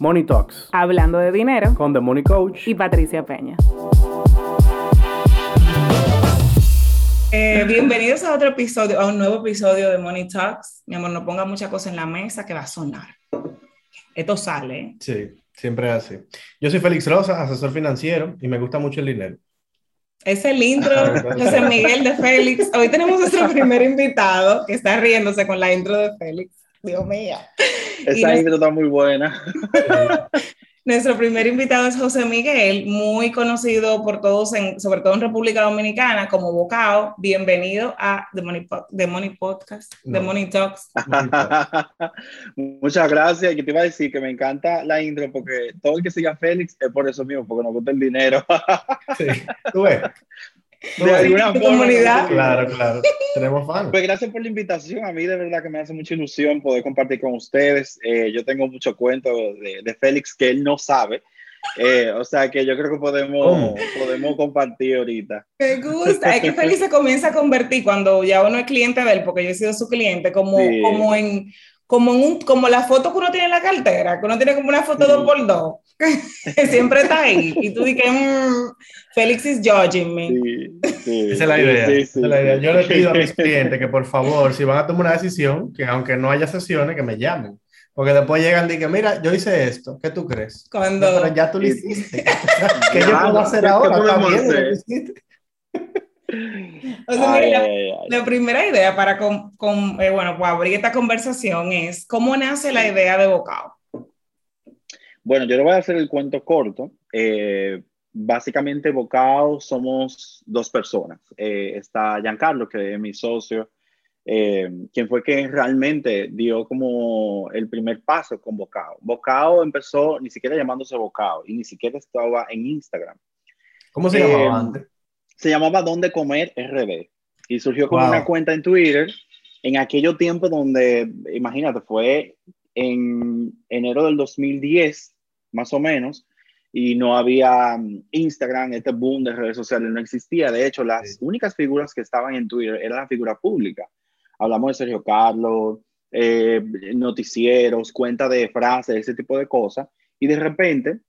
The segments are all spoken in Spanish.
Money Talks. Hablando de dinero. Con The Money Coach. Y Patricia Peña. Eh, bienvenidos a otro episodio, a un nuevo episodio de Money Talks. Mi amor, no ponga mucha cosa en la mesa que va a sonar. Esto sale. ¿eh? Sí, siempre es así. Yo soy Félix Rosa, asesor financiero, y me gusta mucho el dinero. Es el intro José Miguel de Félix. Hoy tenemos nuestro primer invitado que está riéndose con la intro de Félix. Dios mío. Esa intro está muy buena. Nuestro primer invitado es José Miguel, muy conocido por todos, en, sobre todo en República Dominicana, como Bocao. Bienvenido a The Money, The Money Podcast, The Money Talks. Muchas gracias. Y te iba a decir que me encanta la intro porque todo el que siga a Félix es por eso mismo, porque nos gusta el dinero. sí, tú ves. De alguna forma. Comunidad. Claro, claro. Tenemos fans. Pues gracias por la invitación. A mí de verdad que me hace mucha ilusión poder compartir con ustedes. Eh, yo tengo mucho cuento de, de, Félix que él no sabe. Eh, o sea que yo creo que podemos, podemos compartir ahorita. Me gusta. Es que Félix se comienza a convertir cuando ya uno es cliente de él, porque yo he sido su cliente, como, sí. como en como, en un, como la foto que uno tiene en la cartera, que uno tiene como una foto sí. dos por dos, siempre está ahí. Y tú dices, mmm, Félix is judging me. Sí, sí, Esa es la idea. Esa es la idea. Yo le pido a mis clientes que por favor, si van a tomar una decisión, que aunque no haya sesiones, que me llamen. Porque después llegan y dicen, mira, yo hice esto, ¿qué tú crees? Cuando... No, pero ya tú lo hiciste. ¿Qué yo puedo hacer ahora? podemos hacer? O sea, ay, mira, ay, ay. la, primera idea para con, con, eh, bueno, pues abrir esta conversación es cómo nace la idea de Bocao. Bueno, yo le voy a hacer el cuento corto. Eh, básicamente, Bocao somos dos personas. Eh, está Giancarlo, que es mi socio, eh, quien fue quien realmente dio como el primer paso con Bocao. Bocao empezó ni siquiera llamándose Bocao y ni siquiera estaba en Instagram. ¿Cómo se llamaba antes? se llamaba Dónde Comer RD y surgió como wow. una cuenta en Twitter en aquello tiempo donde, imagínate, fue en enero del 2010, más o menos, y no había Instagram, este boom de redes sociales no existía. De hecho, las sí. únicas figuras que estaban en Twitter eran la figura pública. Hablamos de Sergio Carlos, eh, noticieros, cuenta de frases, ese tipo de cosas. Y de repente,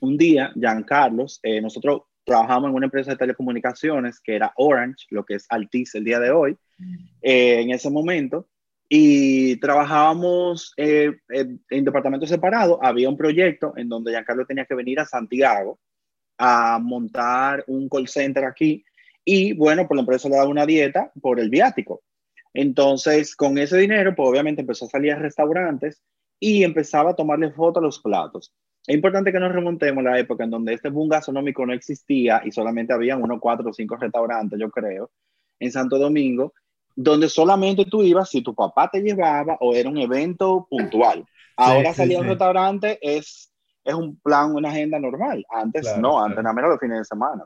un día, Jean Carlos, eh, nosotros trabajamos en una empresa de telecomunicaciones que era Orange, lo que es Altis el día de hoy, eh, en ese momento, y trabajábamos eh, en departamentos separados. Había un proyecto en donde Giancarlo tenía que venir a Santiago a montar un call center aquí, y bueno, por la empresa le daba una dieta por el viático. Entonces, con ese dinero, pues obviamente empezó a salir a restaurantes y empezaba a tomarle fotos a los platos. Es importante que nos remontemos a la época en donde este boom gastronómico no existía y solamente había unos cuatro o cinco restaurantes, yo creo, en Santo Domingo, donde solamente tú ibas si tu papá te llevaba o era un evento puntual. Ahora sí, salir sí, a un sí. restaurante es, es un plan, una agenda normal. Antes claro, no, antes claro. nada menos los fines de semana.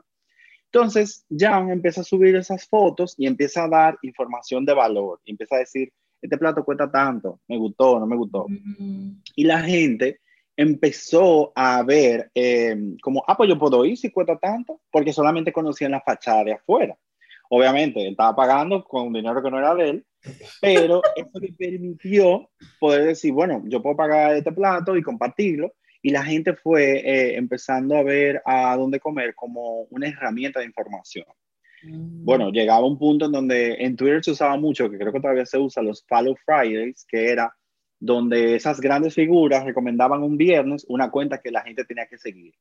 Entonces, Jan empieza a subir esas fotos y empieza a dar información de valor. Y empieza a decir, este plato cuesta tanto, me gustó, no me gustó. Mm -hmm. Y la gente empezó a ver eh, como, ah, pues yo puedo ir si cuesta tanto, porque solamente conocían la fachada de afuera. Obviamente, él estaba pagando con dinero que no era de él, pero eso le permitió poder decir, bueno, yo puedo pagar este plato y compartirlo, y la gente fue eh, empezando a ver a dónde comer como una herramienta de información. Mm. Bueno, llegaba un punto en donde en Twitter se usaba mucho, que creo que todavía se usa, los Follow Fridays, que era donde esas grandes figuras recomendaban un viernes una cuenta que la gente tenía que seguir.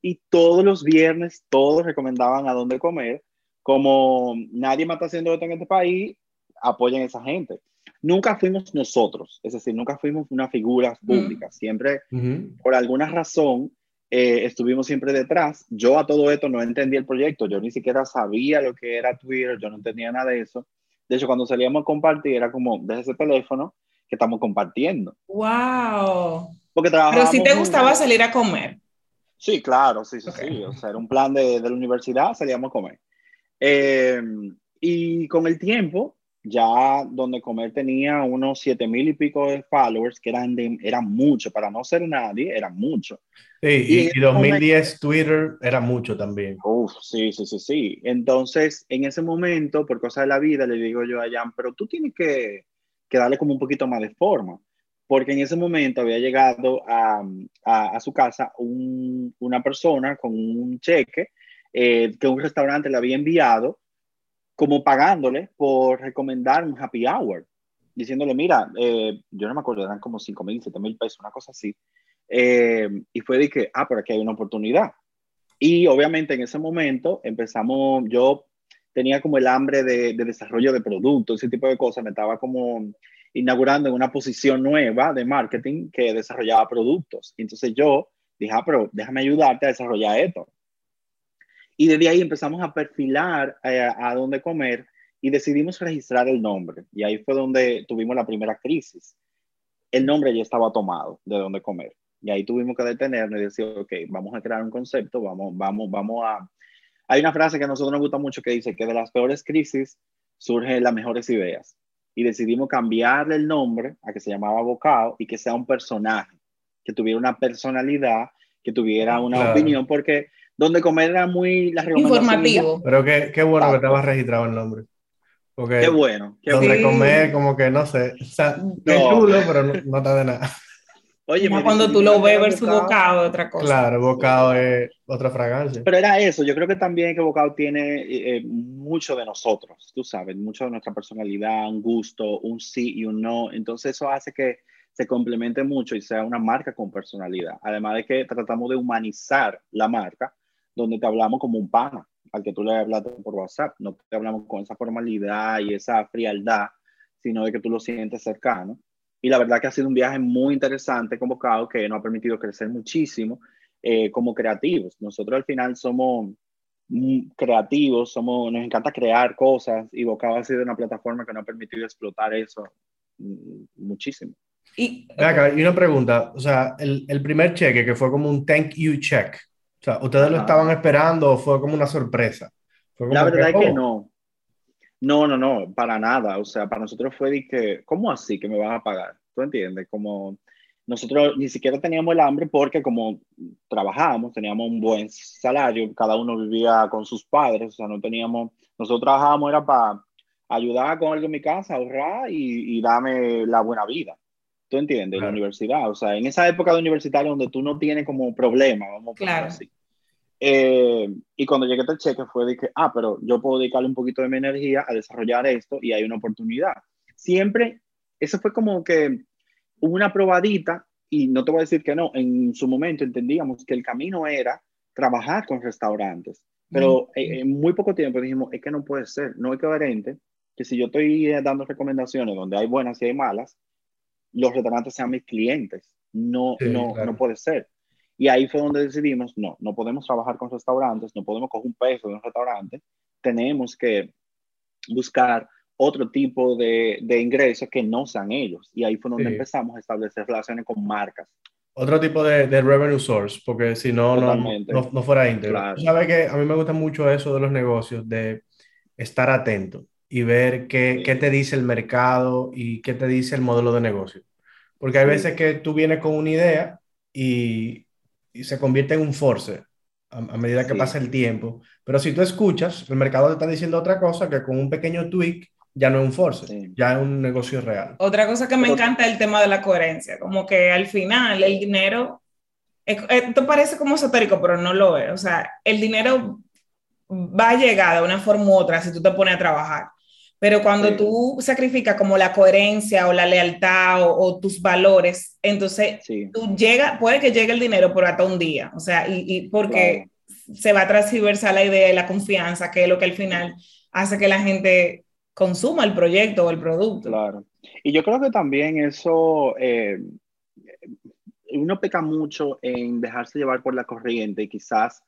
Y todos los viernes, todos recomendaban a dónde comer. Como nadie más está haciendo esto en este país, apoyen a esa gente. Nunca fuimos nosotros, es decir, nunca fuimos una figura pública. Siempre, uh -huh. por alguna razón, eh, estuvimos siempre detrás. Yo a todo esto no entendía el proyecto, yo ni siquiera sabía lo que era Twitter, yo no entendía nada de eso. De hecho, cuando salíamos a compartir, era como, desde ese teléfono, que estamos compartiendo. ¡Wow! Porque Pero si te gustaba juntos. salir a comer. Sí, claro, sí, sí, okay. sí. O sea, era un plan de, de la universidad, salíamos a comer. Eh, y con el tiempo, ya donde comer tenía unos siete mil y pico de followers, que eran, de, eran mucho, para no ser nadie, eran mucho. Sí, y, y 2010 momento, Twitter era mucho también. Uf, sí, sí, sí, sí. Entonces, en ese momento, por cosas de la vida, le digo yo a Jan, pero tú tienes que, que darle como un poquito más de forma. porque en ese momento había llegado a, a, su casa una persona con un cheque eh, que un restaurante le había enviado como pagándole por recomendar un happy hour, diciéndole, mira, eh, yo no me acuerdo, eran como 5 mil, 7 mil pesos, una cosa así. Eh, y fue de que, ah, pero aquí hay una oportunidad. Y obviamente en ese momento empezamos, yo tenía como el hambre de, de desarrollo de productos, ese tipo de cosas, me estaba como inaugurando en una posición nueva de marketing que desarrollaba productos. Entonces yo dije, ah, pero déjame ayudarte a desarrollar esto. Y desde ahí empezamos a perfilar eh, a dónde comer y decidimos registrar el nombre. Y ahí fue donde tuvimos la primera crisis. El nombre ya estaba tomado de dónde comer. Y ahí tuvimos que detenernos y decir, ok, vamos a crear un concepto, vamos, vamos, vamos a... Hay una frase que a nosotros nos gusta mucho que dice que de las peores crisis surgen las mejores ideas y decidimos cambiarle el nombre a que se llamaba Bocao y que sea un personaje, que tuviera una personalidad, que tuviera una opinión, porque donde comer era muy la informativo. Pero qué, qué bueno que estaba registrado el nombre. Porque qué bueno. Qué donde comer, como que no sé, o sea, qué chulo, pero no, no está de nada. Oye, cuando tú lo ves versus bocado, otra cosa. Claro, bocado es otra fragancia. Pero era eso, yo creo que también que bocado tiene eh, mucho de nosotros, tú sabes, mucho de nuestra personalidad, un gusto, un sí y un no. Entonces eso hace que se complemente mucho y sea una marca con personalidad. Además de que tratamos de humanizar la marca, donde te hablamos como un pana, al que tú le hablaste por WhatsApp, no te hablamos con esa formalidad y esa frialdad, sino de que tú lo sientes cercano y la verdad que ha sido un viaje muy interesante convocado que nos ha permitido crecer muchísimo eh, como creativos. Nosotros al final somos creativos, somos, nos encanta crear cosas y Bocado ha sido una plataforma que nos ha permitido explotar eso mm, muchísimo. Y, y una pregunta, o sea, el, el, primer cheque que fue como un thank you check, sea, ¿ustedes lo estaban esperando o fue como una sorpresa? la verdad es que oh". no. No, no, no, para nada. O sea, para nosotros fue de que, ¿cómo así que me van a pagar? ¿Tú entiendes? Como nosotros ni siquiera teníamos el hambre porque como trabajábamos, teníamos un buen salario, cada uno vivía con sus padres, o sea, no teníamos, nosotros trabajábamos era para ayudar con algo en mi casa, ahorrar y, y darme la buena vida. ¿Tú entiendes? La universidad, o sea, en esa época de universitario donde tú no tienes como problema, vamos a claro. así. Eh, y cuando llegué este cheque fue de que, ah, pero yo puedo dedicarle un poquito de mi energía a desarrollar esto y hay una oportunidad. Siempre, eso fue como que una probadita y no te voy a decir que no, en su momento entendíamos que el camino era trabajar con restaurantes, pero en muy poco tiempo dijimos, es que no puede ser, no es coherente que si yo estoy dando recomendaciones donde hay buenas y hay malas, los restaurantes sean mis clientes. No, no, no puede ser. Y ahí fue donde decidimos, no, no podemos trabajar con restaurantes, no podemos coger un peso de un restaurante, tenemos que buscar otro tipo de, de ingresos que no sean ellos. Y ahí fue donde empezamos a establecer relaciones con marcas. Otro tipo de, de revenue source, porque si no, no, no, fuera íntegro. Claro. Sabes que a mí me gusta mucho eso de los negocios, de estar atento y ver qué, qué, te dice el mercado y qué te dice el modelo de negocio. Porque hay veces que tú vienes con una idea y y se convierte en un force a, medida que pasa el tiempo. Pero si tú escuchas, el mercado te está diciendo otra cosa que con un pequeño tweak ya no es un force, ya es un negocio real. Otra cosa que me encanta es el tema de la coherencia, como que al final el dinero, esto parece como esotérico, pero no lo es, o sea, el dinero va a llegar de una forma u otra si tú te pones a trabajar. Pero cuando tú sacrificas como la coherencia o la lealtad o, tus valores, entonces tú llega, puede que llegue el dinero por hasta un día, o sea, y, porque se va a transversar la idea y la confianza, que es lo que al final hace que la gente consuma el proyecto o el producto. Claro. Y yo creo que también eso, eh, uno peca mucho en dejarse llevar por la corriente y quizás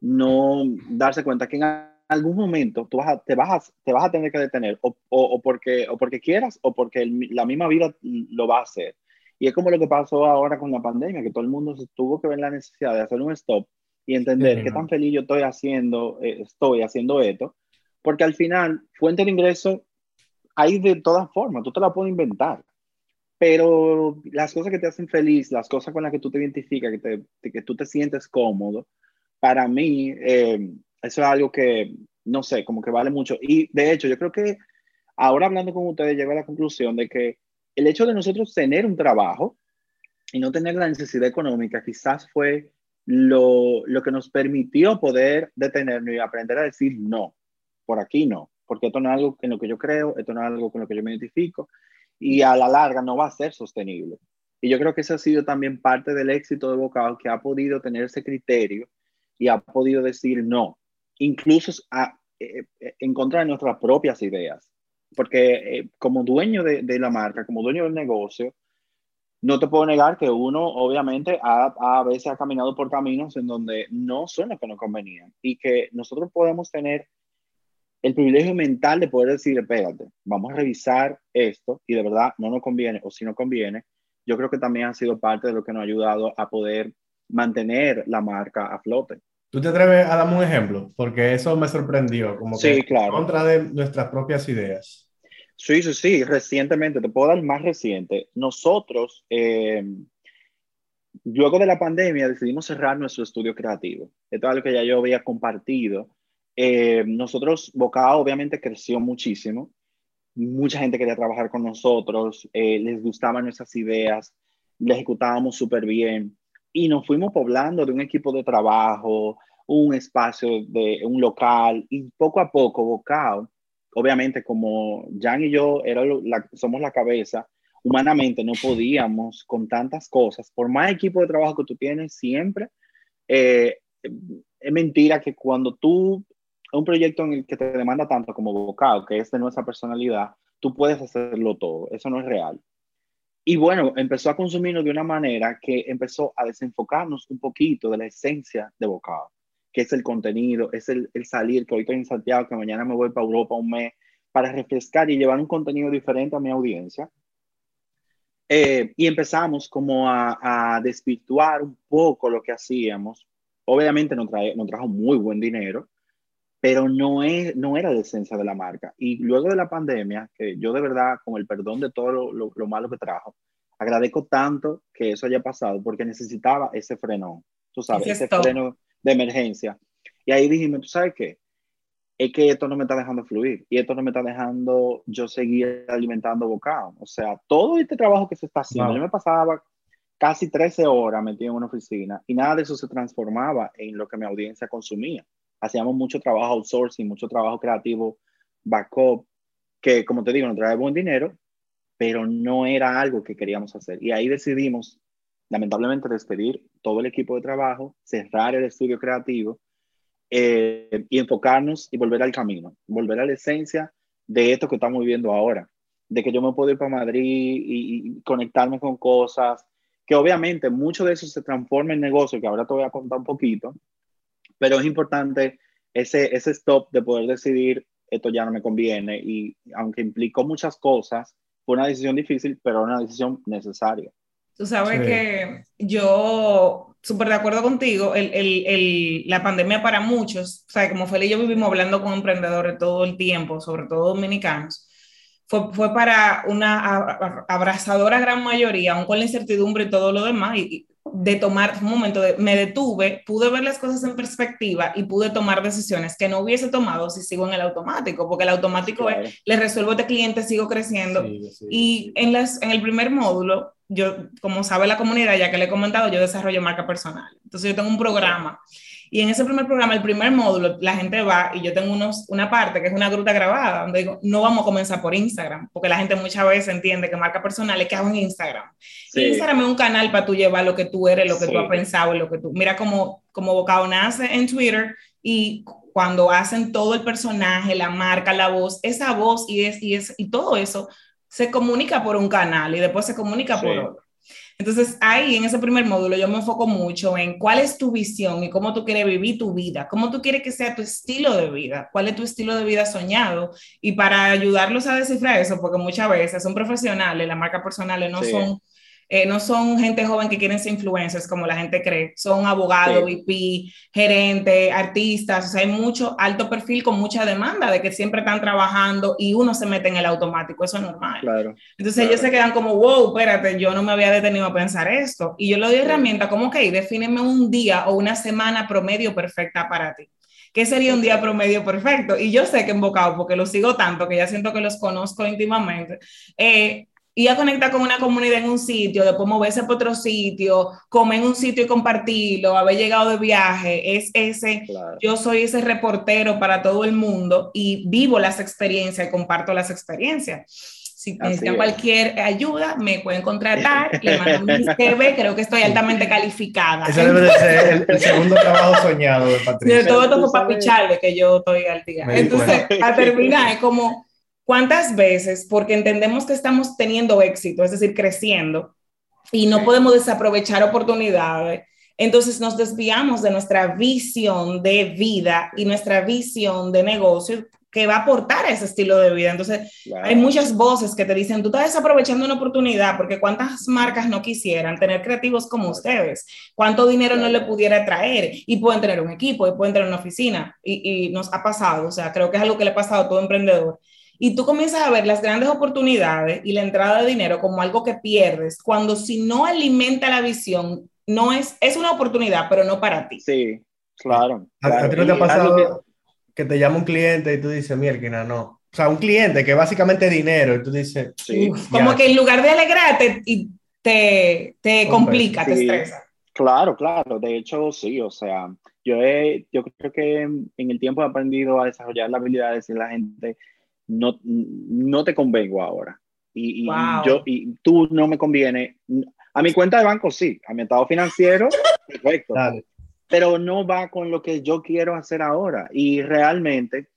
no darse cuenta que en algún momento tú vas te, vas a, te vas a tener que detener o, o, porque, o porque quieras o porque la misma vida lo va a hacer. Y es como lo que pasó ahora con la pandemia, que todo el mundo tuvo que ver la necesidad de hacer un stop y entender qué tan feliz yo estoy haciendo, eh, estoy haciendo esto, porque al final, fuente de ingreso hay de todas formas, tú te la puedes inventar, pero las cosas que te hacen feliz, las cosas con las que tú te identificas, que, te, que tú te sientes cómodo, para mí, eh, eso es algo que, no sé, como que vale mucho. Y de hecho, yo creo que ahora hablando con ustedes, llego a la conclusión de que el hecho de nosotros tener un trabajo y no tener la necesidad económica quizás fue lo, lo que nos permitió poder detenernos y aprender a decir no, por aquí no, porque esto no es algo en lo que yo creo, esto no es algo con lo que yo me identifico y a la larga no va a ser sostenible. Y yo creo que eso ha sido también parte del éxito de Bocado, que ha podido tener ese criterio y ha podido decir no, incluso a, eh, eh, en contra de nuestras propias ideas. Porque eh, como dueño de, la marca, como dueño del negocio, no te puedo negar que uno obviamente ha, a veces ha caminado por caminos en donde no son los que nos convenían y que nosotros podemos tener el privilegio mental de poder decir, espérate, vamos a revisar esto y de verdad no nos conviene o si no conviene, yo creo que también ha sido parte de lo que nos ha ayudado a poder mantener la marca a flote. ¿Tú te atreves a darme un ejemplo? Porque eso me sorprendió, como que sí, claro. contra de nuestras propias ideas. Sí, sí, sí, recientemente, te puedo dar más reciente. Nosotros, eh, luego de la pandemia, decidimos cerrar nuestro estudio creativo. Esto es algo que ya yo había compartido eh, nosotros, Bocado obviamente creció muchísimo. Mucha gente quería trabajar con nosotros, eh, les gustaban nuestras ideas, le ejecutábamos súper bien y nos fuimos poblando de un equipo de trabajo, un espacio de un local y poco a poco Bocado, obviamente como Jan y yo era somos la cabeza, humanamente no podíamos con tantas cosas, por más equipo de trabajo que tú tienes siempre, eh, es mentira que cuando tú un proyecto en el que te demanda tanto como vocal, que es de nuestra personalidad, tú puedes hacerlo todo. Eso no es real. Y bueno, empezó a consumirnos de una manera que empezó a desenfocarnos un poquito de la esencia de vocal, que es el contenido, es el, el salir, que hoy estoy en Santiago, que mañana me voy para Europa un mes, para refrescar y llevar un contenido diferente a mi audiencia. Eh, y empezamos como a, a, desvirtuar un poco lo que hacíamos. Obviamente nos, trae, nos trajo muy buen dinero, pero no, es, no era la esencia de la marca. Y luego de la pandemia, que yo de verdad, con el perdón de todo lo, lo, malo que trajo, agradezco tanto que eso haya pasado porque necesitaba ese freno, tú sabes, ese freno de emergencia. Y ahí dijimos, ¿tú sabes qué? Es que esto no me está dejando fluir y esto no me está dejando yo seguir alimentando bocado. O sea, todo este trabajo que se está haciendo, yo me pasaba casi 13 horas metido en una oficina y nada de eso se transformaba en lo que mi audiencia consumía hacíamos mucho trabajo outsourcing, mucho trabajo creativo, backup, que como te digo, nos trae buen dinero, pero no era algo que queríamos hacer. Y ahí decidimos, lamentablemente, despedir todo el equipo de trabajo, cerrar el estudio creativo eh, y enfocarnos y volver al camino, volver a la esencia de esto que estamos viviendo ahora, de que yo me puedo ir para Madrid y, y conectarme con cosas, que obviamente mucho de eso se transforma en negocio, que ahora te voy a contar un poquito, pero es importante ese, ese stop de poder decidir, esto ya no me conviene, y aunque implicó muchas cosas, fue una decisión difícil, pero una decisión necesaria. Tú sabes que yo, súper de acuerdo contigo, el, el, el, la pandemia para muchos, o sea, como Feli y yo vivimos hablando con emprendedores todo el tiempo, sobre todo dominicanos, fue, fue para una abrazadora gran mayoría, aún con la incertidumbre y todo lo demás, y, de tomar un momento, de, me detuve, pude ver las cosas en perspectiva y pude tomar decisiones que no hubiese tomado si sigo en el automático, porque el automático es, le resuelvo a este cliente, sigo creciendo. y en, las, en el primer módulo, yo, como sabe la comunidad, ya que le he comentado, yo desarrollo marca personal. Entonces yo tengo un programa y en ese primer programa, el primer módulo, la gente va y yo tengo unos, una parte que es una gruta grabada, donde digo, no vamos a comenzar por Instagram, porque la gente muchas veces entiende que marca personal es que hago en Instagram. Instagram es un canal para tú llevar lo que tú eres, lo que tú has pensado, lo que tú... Mira cómo, como Bocado nace en Twitter y cuando hacen todo el personaje, la marca, la voz, esa voz y, es, y, es, y todo eso se comunica por un canal y después se comunica por otro. Entonces, ahí en ese primer módulo yo me enfoco mucho en cuál es tu visión y cómo tú quieres vivir tu vida, cómo tú quieres que sea tu estilo de vida, cuál es tu estilo de vida soñado. Y para ayudarlos a descifrar eso, porque muchas veces son profesionales, las marcas personales no son eh, no son gente joven que quieren ser influencers como la gente cree, son abogados, VP, gerentes, artistas, o sea, hay mucho alto perfil con mucha demanda de que siempre están trabajando y uno se mete en el automático, eso es normal. Claro, Entonces ellos se quedan como, wow, espérate, yo no me había detenido a pensar esto. Y yo le doy herramienta como, ok, defíneme un día o una semana promedio perfecta para ti. ¿Qué sería un día promedio perfecto? Y yo sé que en Bocado, porque los sigo tanto, que ya siento que los conozco íntimamente, eh, ir a conectar con una comunidad en un sitio, después moverse para otro sitio, comer en un sitio y compartirlo, haber llegado de viaje, es ese, yo soy ese reportero para todo el mundo y vivo las experiencias y comparto las experiencias. Si necesitan cualquier ayuda, me pueden contratar, le mando mi CV, creo que estoy altamente calificada. Ese debe de ser el, segundo trabajo soñado de Patricia. De todo esto para picharle, que yo estoy al día. Entonces, a terminar, es como, ¿cuántas veces? Porque entendemos que estamos teniendo éxito, es decir, creciendo, y no podemos desaprovechar oportunidades. Entonces nos desviamos de nuestra visión de vida y nuestra visión de negocio que va a aportar a ese estilo de vida. Entonces, hay muchas voces que te dicen, tú estás desaprovechando una oportunidad porque cuántas marcas no quisieran tener creativos como ustedes, cuánto dinero no le pudiera traer y pueden tener un equipo y pueden tener una oficina y, y, nos ha pasado, o sea, creo que es algo que le ha pasado a todo emprendedor. Y tú comienzas a ver las grandes oportunidades y la entrada de dinero como algo que pierdes cuando si no alimenta la visión, no es, es una oportunidad, pero no para ti. Sí, claro. ¿A, ti no te ha pasado? que te llama un cliente y tú dices, mierda, no. O sea, un cliente que básicamente dinero y tú dices, como que en lugar de alegrarte y te, te complica, te estresa. Claro, claro, de hecho sí, o sea, yo, he, yo creo que en el tiempo he aprendido a desarrollar la habilidad de a la gente, no, no te convengo ahora. Y, y yo, y tú no me conviene. A mi cuenta de banco sí, a mi estado financiero, perfecto pero no va con lo que yo quiero hacer ahora. Y realmente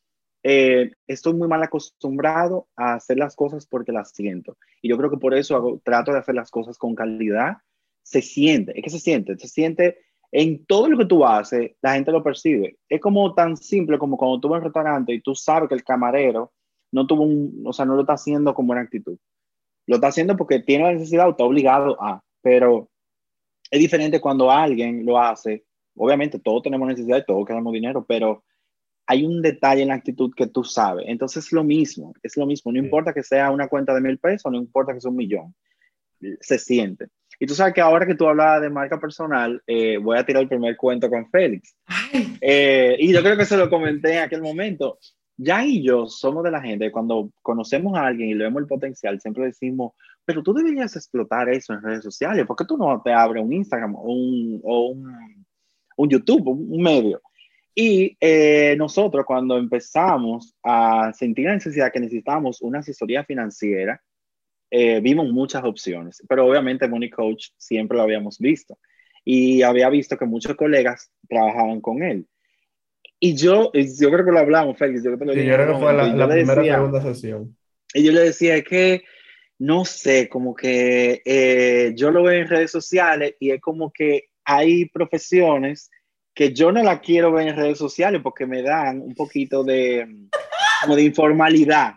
eh, estoy muy mal acostumbrado a hacer las cosas porque las siento. Y yo creo que por eso hago, trato de hacer las cosas con calidad. Se siente, es que se siente, se siente en todo lo que tú haces, la gente lo percibe. Es como tan simple como cuando tú vas a un restaurante y tú sabes que el camarero no tuvo un, o sea, no lo está haciendo con buena actitud. Lo está haciendo porque tiene la necesidad o está obligado a, pero es diferente cuando alguien lo hace obviamente todos tenemos necesidad y todos queremos dinero, pero hay un detalle en la actitud que tú sabes. Entonces es lo mismo, es lo mismo. No importa que sea una cuenta de mil pesos, no importa que sea un millón. Se siente. Y tú sabes que ahora que tú hablabas de marca personal, eh, voy a tirar el primer cuento con Félix. Eh, y yo creo que se lo comenté en aquel momento. Ya y yo somos de la gente, cuando conocemos a alguien y le vemos el potencial, siempre decimos, pero tú deberías explotar eso en redes sociales. ¿Por qué tú no te abres un Instagram o un, o un un YouTube, un medio. Y eh, nosotros cuando empezamos a sentir la necesidad que necesitábamos una asesoría financiera, eh, vimos muchas opciones, pero obviamente Money Coach siempre lo habíamos visto y había visto que muchos colegas trabajaban con él. Y yo, yo creo que lo hablamos, Félix, yo, creo que fue la, primera segunda sesión. Y yo le decía que, no sé, como que eh, yo lo veo en redes sociales y es como que hay profesiones que yo no la quiero ver en redes sociales porque me dan un poquito de, como de informalidad.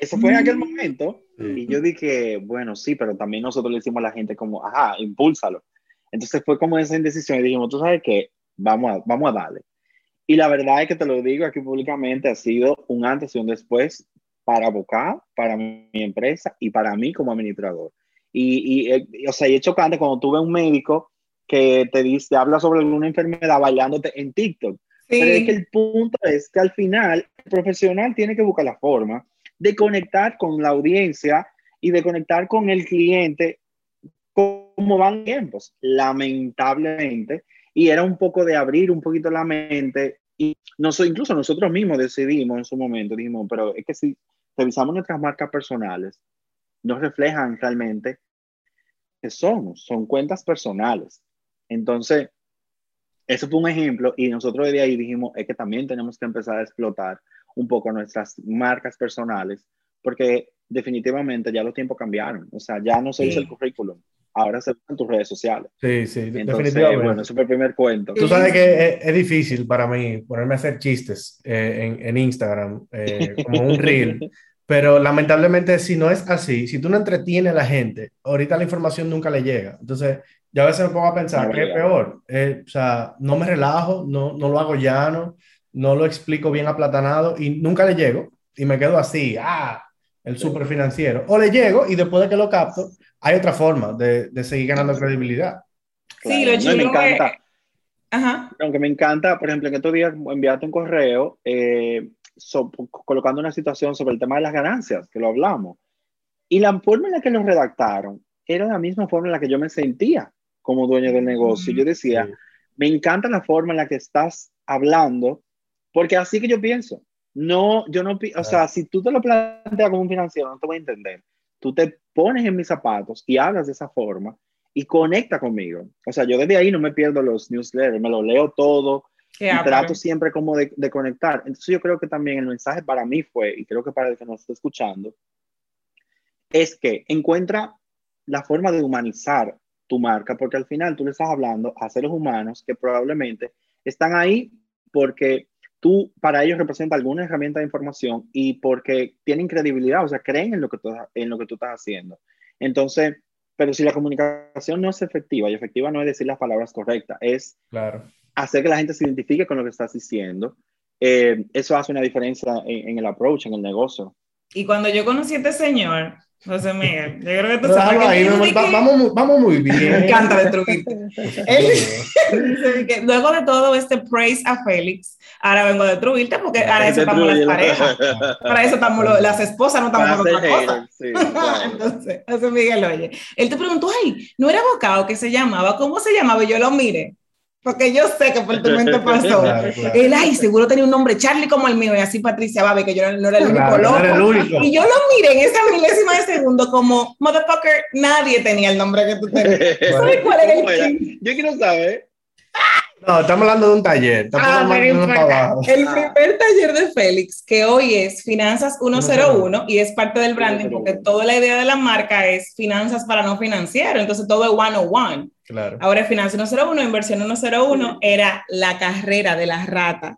Eso fue en aquel momento. Y yo dije, bueno, sí, pero también nosotros le decimos a la gente como, ajá, impúlsalo. Entonces fue como esa indecisión y dijimos, tú sabes qué, vamos a, vamos a darle. Y la verdad es que te lo digo aquí públicamente, ha sido un antes y un después para Boca, para mi empresa y para mí como administrador. Y, y, eh, o sea, y es chocante cuando tuve un médico que te dice, habla sobre alguna enfermedad bailándote en TikTok. Pero es que el punto es que al final el profesional tiene que buscar la forma de conectar con la audiencia y de conectar con el cliente como van tiempos, lamentablemente. Y era un poco de abrir un poquito la mente. Y nosotros, incluso nosotros mismos decidimos en su momento, dijimos, pero es que si revisamos nuestras marcas personales, no reflejan realmente que somos, son cuentas personales. Entonces, eso fue un ejemplo y nosotros de ahí dijimos, es que también tenemos que empezar a explotar un poco nuestras marcas personales, porque definitivamente ya los tiempos cambiaron, o sea, ya no se usa el currículum, ahora se usan tus redes sociales. Sí, sí, definitivamente. Bueno, ese fue el primer cuento. Tú sabes que es, difícil para mí ponerme a hacer chistes eh, en, en, Instagram, eh, como un reel, pero lamentablemente si no es así, si tú no entretienes a la gente, ahorita la información nunca le llega. Entonces, yo a veces me pongo a pensar, ¿qué es peor? Eh, o sea, no me relajo, no, no lo hago llano, no lo explico bien aplatanado y nunca le llego y me quedo así, ah, el super financiero. O le llego y después de que lo capto, hay otra forma de, de seguir ganando credibilidad. Sí, lo chulo me encanta. Ajá. Aunque me encanta, por ejemplo, en estos días enviaste un correo eh, colocando una situación sobre el tema de las ganancias, que lo hablamos. Y la forma en la que lo redactaron era la misma forma en la que yo me sentía como dueño del negocio. Yo decía, me encanta la forma en la que estás hablando, porque así que yo pienso. No, yo no, o sea, si tú te lo planteas como un financiero, no te voy a entender. Tú te pones en mis zapatos y hablas de esa forma y conecta conmigo. O sea, yo desde ahí no me pierdo los newsletters, me lo leo todo y trato siempre como de, de, conectar. Entonces yo creo que también el mensaje para mí fue, y creo que para el que nos está escuchando, es que encuentra la forma de humanizar tu marca, porque al final tú le estás hablando a seres humanos que probablemente están ahí porque tú para ellos representa alguna herramienta de información y porque tienen credibilidad, o sea, creen en lo que tú, en lo que tú estás haciendo. Entonces, pero si la comunicación no es efectiva, y efectiva no es decir las palabras correctas, es claro. hacer que la gente se identifique con lo que estás diciendo, eh, eso hace una diferencia en, en, el approach, en el negocio. Y cuando yo conocí a este señor, José Miguel, yo creo que tú sabes que ahí, vamos, vamos, muy bien. Me encanta destruirte. luego de todo este praise a Félix, ahora vengo a destruirte porque ahora eso estamos las parejas. Para eso estamos las esposas, no estamos por otra cosa. Entonces, José Miguel, oye, él te preguntó, ay, ¿no era abocado que se llamaba? ¿Cómo se llamaba? Y yo lo mire porque yo sé que por tu mente pasó. Él, ay, seguro tenía un nombre Charlie como el mío, y así Patricia Babe, que yo no, era el único loco. Y yo lo miré en esa milésima de segundo como, motherfucker, nadie tenía el nombre que tú tenías. ¿Sabes cuál era el Yo quiero saber. No, estamos hablando de un taller. Ah, el primer taller de Félix, que hoy es Finanzas 101 y es parte del branding, porque toda la idea de la marca es finanzas para no financiero, entonces todo es 101. Claro. Ahora es Finanzas 101, Inversión 101 era la carrera de la rata.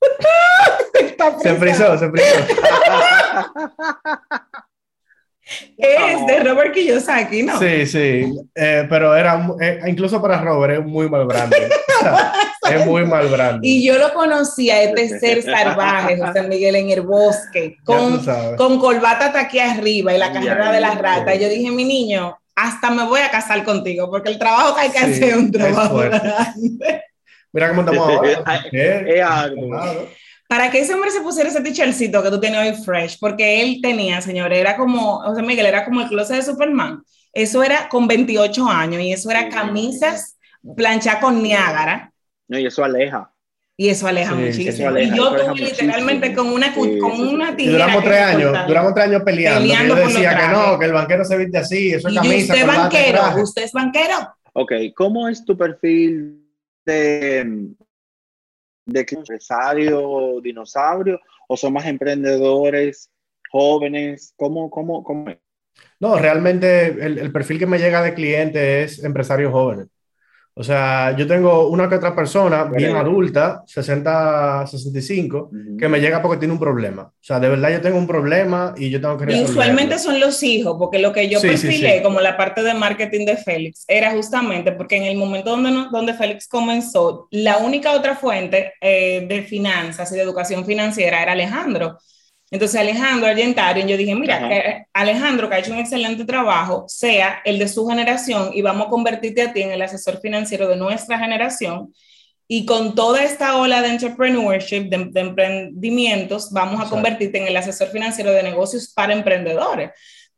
se frizó, se frizó. es de Robert Kiyosaki, ¿no? Sí, sí, eh, pero era, eh, incluso para Robert es muy mal branding. es muy mal branding. Y yo lo conocía, a este ser salvaje, José Miguel, en el bosque, con, con corbata hasta aquí arriba y la carrera de las ratas. Yo dije, mi niño, hasta me voy a casar contigo, porque el trabajo que hay que hacer es un trabajo grande. Mira cómo estamos ahora. es algo para que ese hombre se pusiera ese t-shirtcito que tú tienes hoy fresh, porque él tenía, señor, era como, o sea, Miguel, era como el closet de Superman. Eso era con 28 años y eso era camisas planchadas con Niágara. No, y eso aleja. Y eso aleja muchísimo. y yo tuve literalmente con una, con una tijera. duramos tres años, duramos tres años peleando. peleando yo decía que no, que el banquero se viste así, eso es camisa. ¿Y usted banquero? ¿Usted es banquero? Ok, ¿cómo es tu perfil de de que empresario, dinosaurio, o son más emprendedores, jóvenes? ¿Cómo, cómo, cómo No, realmente el, el, perfil que me llega de cliente es empresarios jóvenes. O sea, yo tengo una que otra persona bien adulta, 60, 65, que me llega porque tiene un problema. O sea, de verdad yo tengo un problema y yo tengo que resolverlo. Y usualmente son los hijos, porque lo que yo perfilé como la parte de marketing de Félix era justamente porque en el momento donde, donde Félix comenzó, la única otra fuente eh, de finanzas y de educación financiera era Alejandro. Entonces Alejandro Argentario, yo dije, mira, que Alejandro, que ha hecho un excelente trabajo, sea el de su generación y vamos a convertirte a ti en el asesor financiero de nuestra generación. Y con toda esta ola de entrepreneurship, de, emprendimientos, vamos a convertirte en el asesor financiero de negocios para emprendedores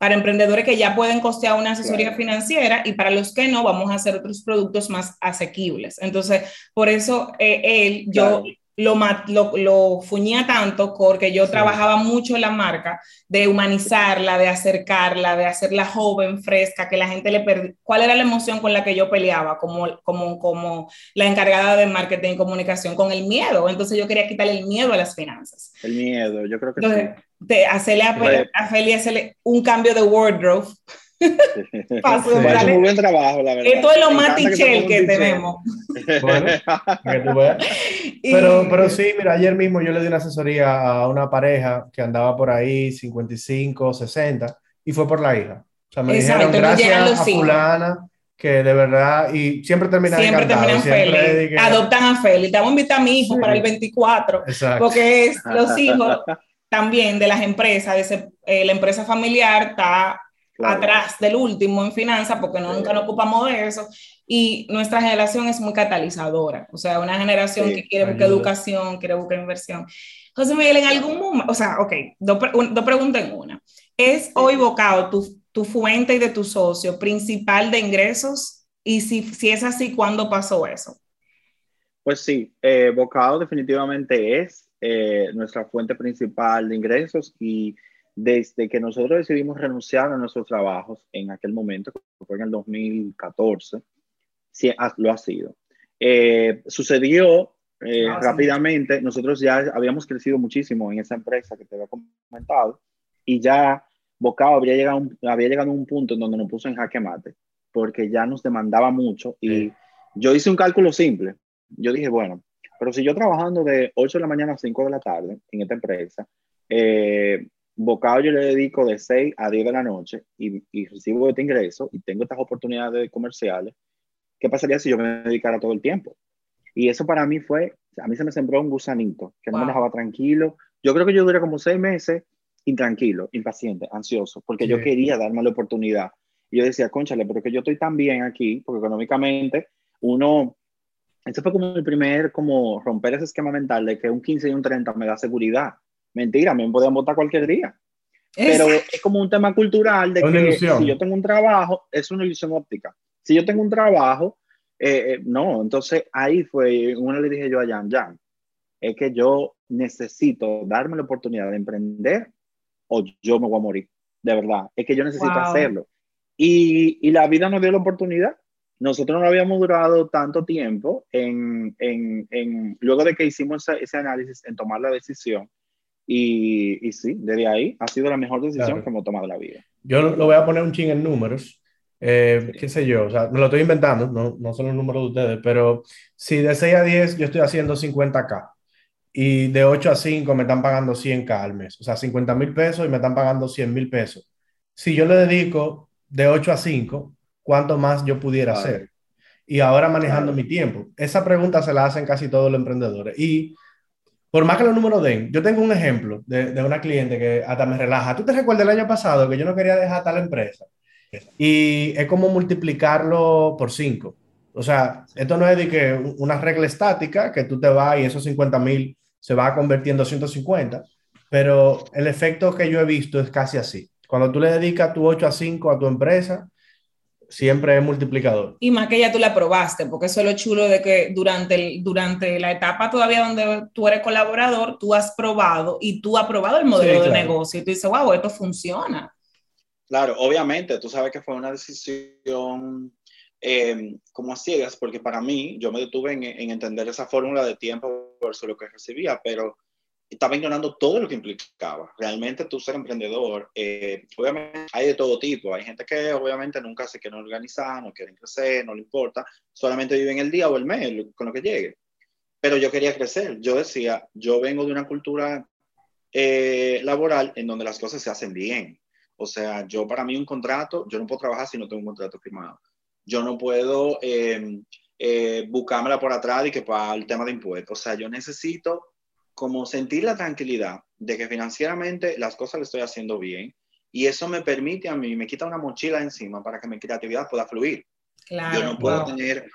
para emprendedores que ya pueden costear una asesoría financiera y para los que no, vamos a hacer otros productos más asequibles. Entonces, por eso eh, él, yo lo, lo, lo, fuñía tanto porque yo trabajaba mucho en la marca, de humanizarla, de acercarla, de hacerla joven, fresca, que la gente le perdía. ¿Cuál era la emoción con la que yo peleaba como, como, como la encargada de marketing y comunicación? Con el miedo. Entonces yo quería quitarle el miedo a las finanzas. El miedo, yo creo que sí. De hacerle a, a Feli hacerle un cambio de wardrobe Paso, muy buen trabajo, la verdad. Esto es lo más tichel que, tenemos. pero, pero sí, mira, ayer mismo yo le di una asesoría a una pareja que andaba por ahí 55, 60 y fue por la hija. O sea, me dijeron gracias a fulana que de verdad, y siempre terminan Siempre terminan feliz. Adoptan a Félix. Te voy a invitar a mi hijo para el 24, porque es los hijos también de las empresas, de eh, la empresa familiar está atrás del último en finanzas, porque nunca nos ocupamos de eso. y nuestra generación es muy catalizadora, o sea, una generación que quiere buscar educación, quiere buscar inversión. José Miguel, en algún momento, o sea, ok, dos, preguntas en una. ¿Es hoy Bocao tu, tu fuente y de tu socio principal de ingresos? Y si, si es así, ¿cuándo pasó eso? Pues sí, eh, Bocado definitivamente es eh, nuestra fuente principal de ingresos y desde que nosotros decidimos renunciar a nuestros trabajos en aquel momento, que fue en el 2014, sí, lo ha sido. Eh, sucedió eh, ah, rápidamente, nosotros ya habíamos crecido muchísimo en esa empresa que te había comentado y ya Bocado había llegado, había llegado a un punto en donde nos puso en jaque mate porque ya nos demandaba mucho y yo hice un cálculo simple. Yo dije, bueno, pero si yo trabajando de 8 de la mañana a 5 de la tarde en esta empresa, eh, Bocado yo le dedico de 6 a 10 de la noche y, y, recibo este ingreso y tengo estas oportunidades comerciales, ¿qué pasaría si yo me dedicara todo el tiempo? Y eso para mí fue, a mí se me sembró un gusanito que no me dejaba tranquilo. Yo creo que yo duré como 6 meses intranquilo, impaciente, ansioso, porque yo quería darme la oportunidad. Y yo decía, conchale, pero que yo estoy tan bien aquí, porque económicamente uno ese fue como el primer, como romper ese esquema mental de que un 15 y un 30 me da seguridad. Mentira, me podían votar cualquier día. Pero es como un tema cultural de que si yo tengo un trabajo, es una ilusión óptica. Si yo tengo un trabajo, eh, eh, no. Entonces ahí fue, una le dije yo a Jan, Jan, es que yo necesito darme la oportunidad de emprender o yo me voy a morir. De verdad, es que yo necesito hacerlo. Y, y la vida nos dio la oportunidad nosotros no habíamos durado tanto tiempo en, en, en luego de que hicimos ese, análisis, en tomar la decisión. Y, y, sí, desde ahí ha sido la mejor decisión que hemos tomado en la vida. Yo lo voy a poner un ching en números. Eh, qué sé yo, o sea, me lo estoy inventando, no, no son los números de ustedes, pero si de 6 a 10 yo estoy haciendo 50K y de 8 a 5 me están pagando 100K al mes, o sea, 50 mil pesos y me están pagando 100 mil pesos. Si yo le dedico de 8 a 5, cuánto más yo pudiera hacer. Y ahora manejando mi tiempo. Esa pregunta se la hacen casi todos los emprendedores. Y por más que los números den, yo tengo un ejemplo de, de una cliente que hasta me relaja. ¿Tú te recuerdas el año pasado que yo no quería dejar tal empresa? Y es como multiplicarlo por cinco. O sea, esto no es de que una regla estática, que tú te vas y esos 50 mil se va convirtiendo en 150, pero el efecto que yo he visto es casi así. Cuando tú le dedicas tu 8 a 5 a tu empresa, siempre es multiplicador. Y más que ya tú la probaste, porque eso es lo chulo de que durante, el, durante la etapa todavía donde tú eres colaborador, tú has probado y tú has probado el modelo de negocio y tú dices, wow, esto funciona. Claro, obviamente, tú sabes que fue una decisión eh, como a ciegas, porque para mí, yo me detuve en, en entender esa fórmula de tiempo versus lo que recibía, pero estaba ignorando todo lo que implicaba. Realmente tú ser emprendedor, eh, obviamente hay de todo tipo. Hay gente que obviamente nunca se quiere organizar, no quieren crecer, no le importa, solamente viven el día o el mes con lo que llegue. Pero yo quería crecer. Yo decía, yo vengo de una cultura eh, laboral en donde las cosas se hacen bien. O sea, yo para mí un contrato, yo no puedo trabajar si no tengo un contrato firmado. Yo no puedo eh, eh buscármela por atrás y que para el tema de impuestos. O sea, yo necesito como sentir la tranquilidad de que financieramente las cosas le estoy haciendo bien y eso me permite a mí, me quita una mochila encima para que mi creatividad pueda fluir. Claro, Yo no puedo tener...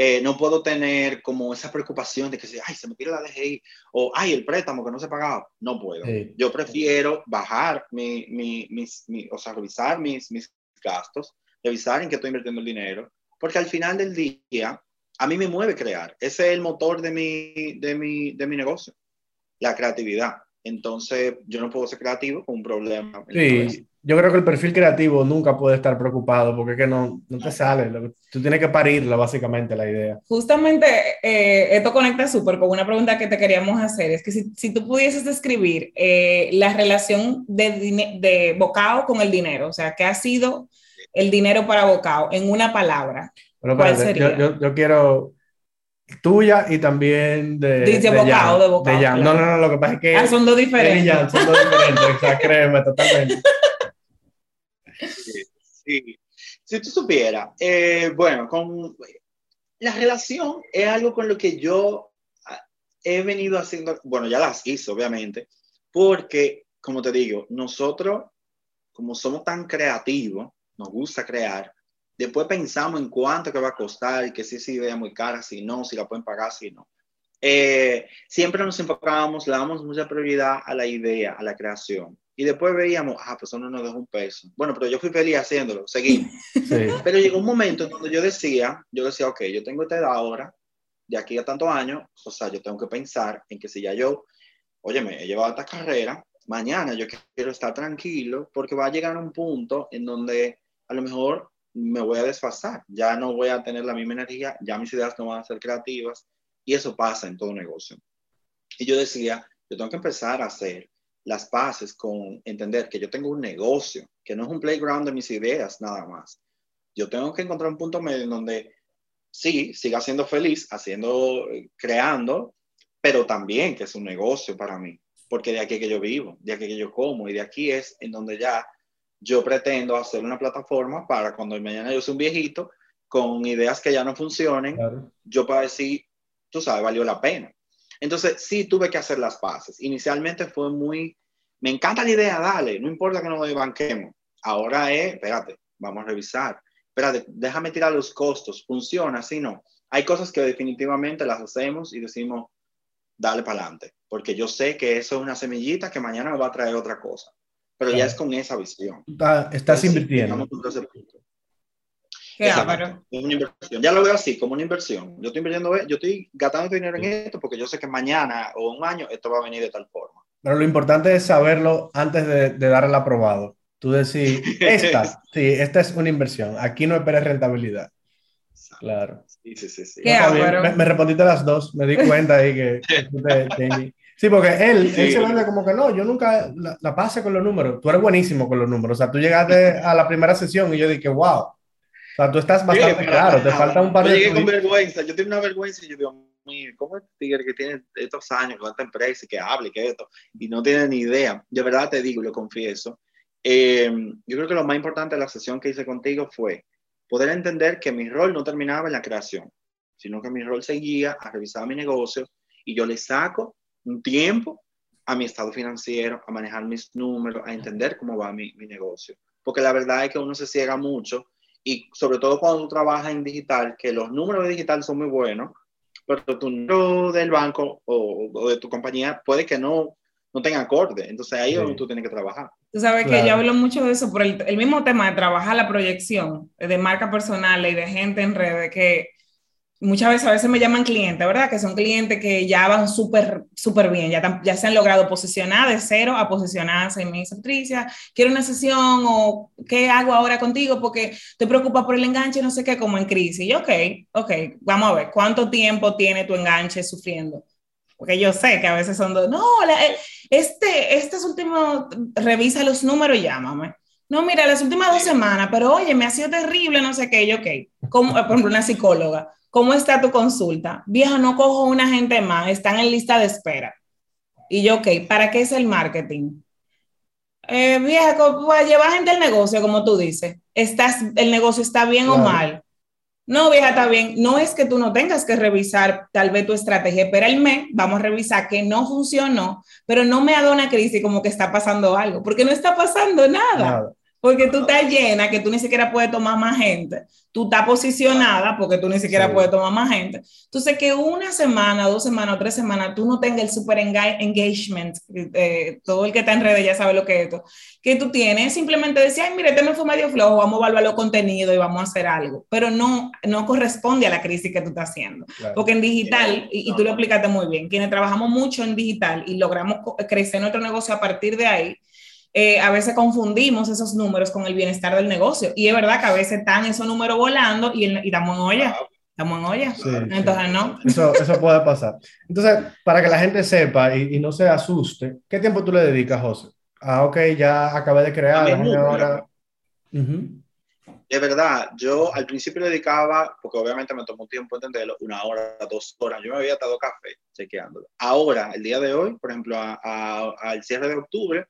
Eh, no puedo tener como esa preocupación de que ay, se me tira la DGI o ay, el préstamo que no se ha pagado. No puedo. Yo prefiero bajar mi, mi, mis, mi, o sea, revisar mis, mis gastos, revisar en qué estoy invirtiendo el dinero, porque al final del día a mí me mueve crear. Ese es el motor de mi, de mi, de mi negocio la creatividad. Entonces, yo no puedo ser creativo con un problema. Sí, yo creo que el perfil creativo nunca puede estar preocupado porque es que no, no te sale. Tú tienes que parirla, básicamente, la idea. Justamente, eh, esto conecta súper con una pregunta que te queríamos hacer. Es que si, si tú pudieses describir eh, la relación de, de Bocao con el dinero, o sea, ¿qué ha sido el dinero para Bocao en una palabra? ¿Cuál sería? Yo, yo, quiero tuya y también de. Dice bocado, de bocado. No, no, no, lo que pasa es que. Ah, son dos diferentes. son dos diferentes, o sea, créeme, totalmente. Sí, Si tú supieras, eh, bueno, con la relación es algo con lo que yo ah, he venido haciendo, bueno, ya las hice, obviamente, porque, como te digo, nosotros, como somos tan creativos, nos gusta crear, Después pensamos en cuánto que va a costar y que si esa idea muy cara, si no, si la pueden pagar, si no. Eh, siempre nos enfocábamos, le damos mucha prioridad a la idea, a la creación. Y después veíamos, ah, pues eso no nos dejó un peso. Bueno, pero yo fui feliz haciéndolo, seguimos. Pero llegó un momento en donde yo decía, yo decía, ok, yo tengo esta edad ahora, de aquí a tantos años, o sea, yo tengo que pensar en que si ya yo, oye, me he llevado esta carrera, mañana yo quiero estar tranquilo porque va a llegar un punto en donde a lo mejor me voy a desfasar, ya no voy a tener la misma energía, ya mis ideas no van a ser creativas y eso pasa en todo negocio. Y yo decía, yo tengo que empezar a hacer las paces con entender que yo tengo un negocio, que no es un playground de mis ideas nada más. Yo tengo que encontrar un punto medio en donde sí, siga siendo feliz, haciendo, creando, pero también que es un negocio para mí, porque de aquí que yo vivo, de aquí que yo como, y de aquí es en donde ya yo pretendo hacer una plataforma para cuando mañana yo sea un viejito con ideas que ya no funcionen, yo pueda decir, tú sabes, valió la pena. Entonces, sí tuve que hacer las paces. Inicialmente fue muy, me encanta la idea, dale, no importa que nos banquemos. Ahora es, espérate, vamos a revisar espérate, déjame tirar los costos, funciona, si no. Hay cosas que definitivamente las hacemos y decimos, dale para adelante, porque yo sé que eso es una semillita que mañana me va a traer otra cosa, pero ya es con esa visión. estás invirtiendo. Qué una inversión. Ya lo veo así, como una inversión. Yo estoy invirtiendo, yo estoy gastando dinero en esto porque yo sé que mañana o un año esto va a venir de tal forma. Pero lo importante es saberlo antes de, de dar el aprobado. Tú decís, esta, sí, esta es una inversión. Aquí no esperes rentabilidad. Claro. Sí, sí, sí. sí. me, me, respondiste las dos. Me di cuenta ahí que, Sí, porque él, él se vende como que no, yo nunca la, la, pasé con los números. Tú eres buenísimo con los números. O sea, tú llegaste a la primera sesión y yo dije, wow. O sea, tú estás bastante claro, te falta un par yo de... Llegué con vergüenza, yo tengo una vergüenza y yo digo, mío, ¿cómo es tigre que tiene estos años con esta empresa y que hable y que esto? Y no tiene ni idea. De verdad te digo, lo confieso, eh, yo creo que lo más importante de la sesión que hice contigo fue poder entender que mi rol no terminaba en la creación, sino que mi rol seguía a revisar mi negocio y yo le saco un tiempo a mi estado financiero, a manejar mis números, a entender cómo va mi, mi negocio. Porque la verdad es que uno se ciega mucho y sobre todo cuando tú trabajas en digital, que los números de digital son muy buenos, pero tu número del banco o, o de tu compañía puede que no, no tenga acorde. Entonces ahí es donde tú tienes que trabajar. Tú sabes que yo hablo mucho de eso por el, el, mismo tema de trabajar la proyección de marca personal y de gente en redes que muchas veces a veces me llaman clientes, ¿verdad? Que son clientes que ya van súper, súper bien, ya, ya se han logrado posicionar de cero a posicionarse y me dice, Patricia, quiero una sesión o ¿qué hago ahora contigo? Porque te preocupa por el enganche, no sé qué, como en crisis. Y yo, ok, ok, vamos a ver, ¿cuánto tiempo tiene tu enganche sufriendo? Porque yo sé que a veces son dos, no, eh, este, estos últimos, revisa los números y llámame. No, mira, las últimas dos semanas, pero oye, me ha sido terrible, no sé qué, yo, ok. Como, por ejemplo, una psicóloga, ¿cómo está tu consulta? Vieja, no cojo una gente más, están en lista de espera. Y yo, ok, ¿para qué es el marketing? Eh, vieja, pues, llevar gente al negocio, como tú dices. Estás, el negocio está bien o mal. No, vieja, está bien. No es que tú no tengas que revisar tal vez tu estrategia, pero el mes vamos a revisar que no funcionó, pero no me haga una crisis como que está pasando algo, porque no está pasando nada. Porque tú estás llena, que tú ni siquiera puedes tomar más gente. Tú estás posicionada porque tú ni siquiera puedes tomar más gente. Entonces, que una semana, dos semanas o tres semanas tú no tengas el super engagement, eh, todo el que está en redes ya sabe lo que es esto, que tú tienes, simplemente decir, ay, mire, este me fue medio flojo, vamos a evaluar los contenidos y vamos a hacer algo. Pero no, no corresponde a la crisis que tú estás haciendo. Porque en digital, y, y tú lo explicaste muy bien, quienes trabajamos mucho en digital y logramos crecer nuestro negocio a partir de ahí, eh, a veces confundimos esos números con el bienestar del negocio. Y es verdad que a veces están esos números volando y, y estamos en olla. Estamos en olla. Entonces, no. Eso, eso, puede pasar. Entonces, para que la gente sepa y, y, no se asuste, ¿qué tiempo tú le dedicas, José? Ah, ok, ya acabé de crear. Ahora... De verdad, yo al principio le dedicaba, porque obviamente me tomó tiempo entenderlo, una hora, dos horas. Yo me había dado café chequeándolo. Ahora, el día de hoy, por ejemplo, al cierre de octubre,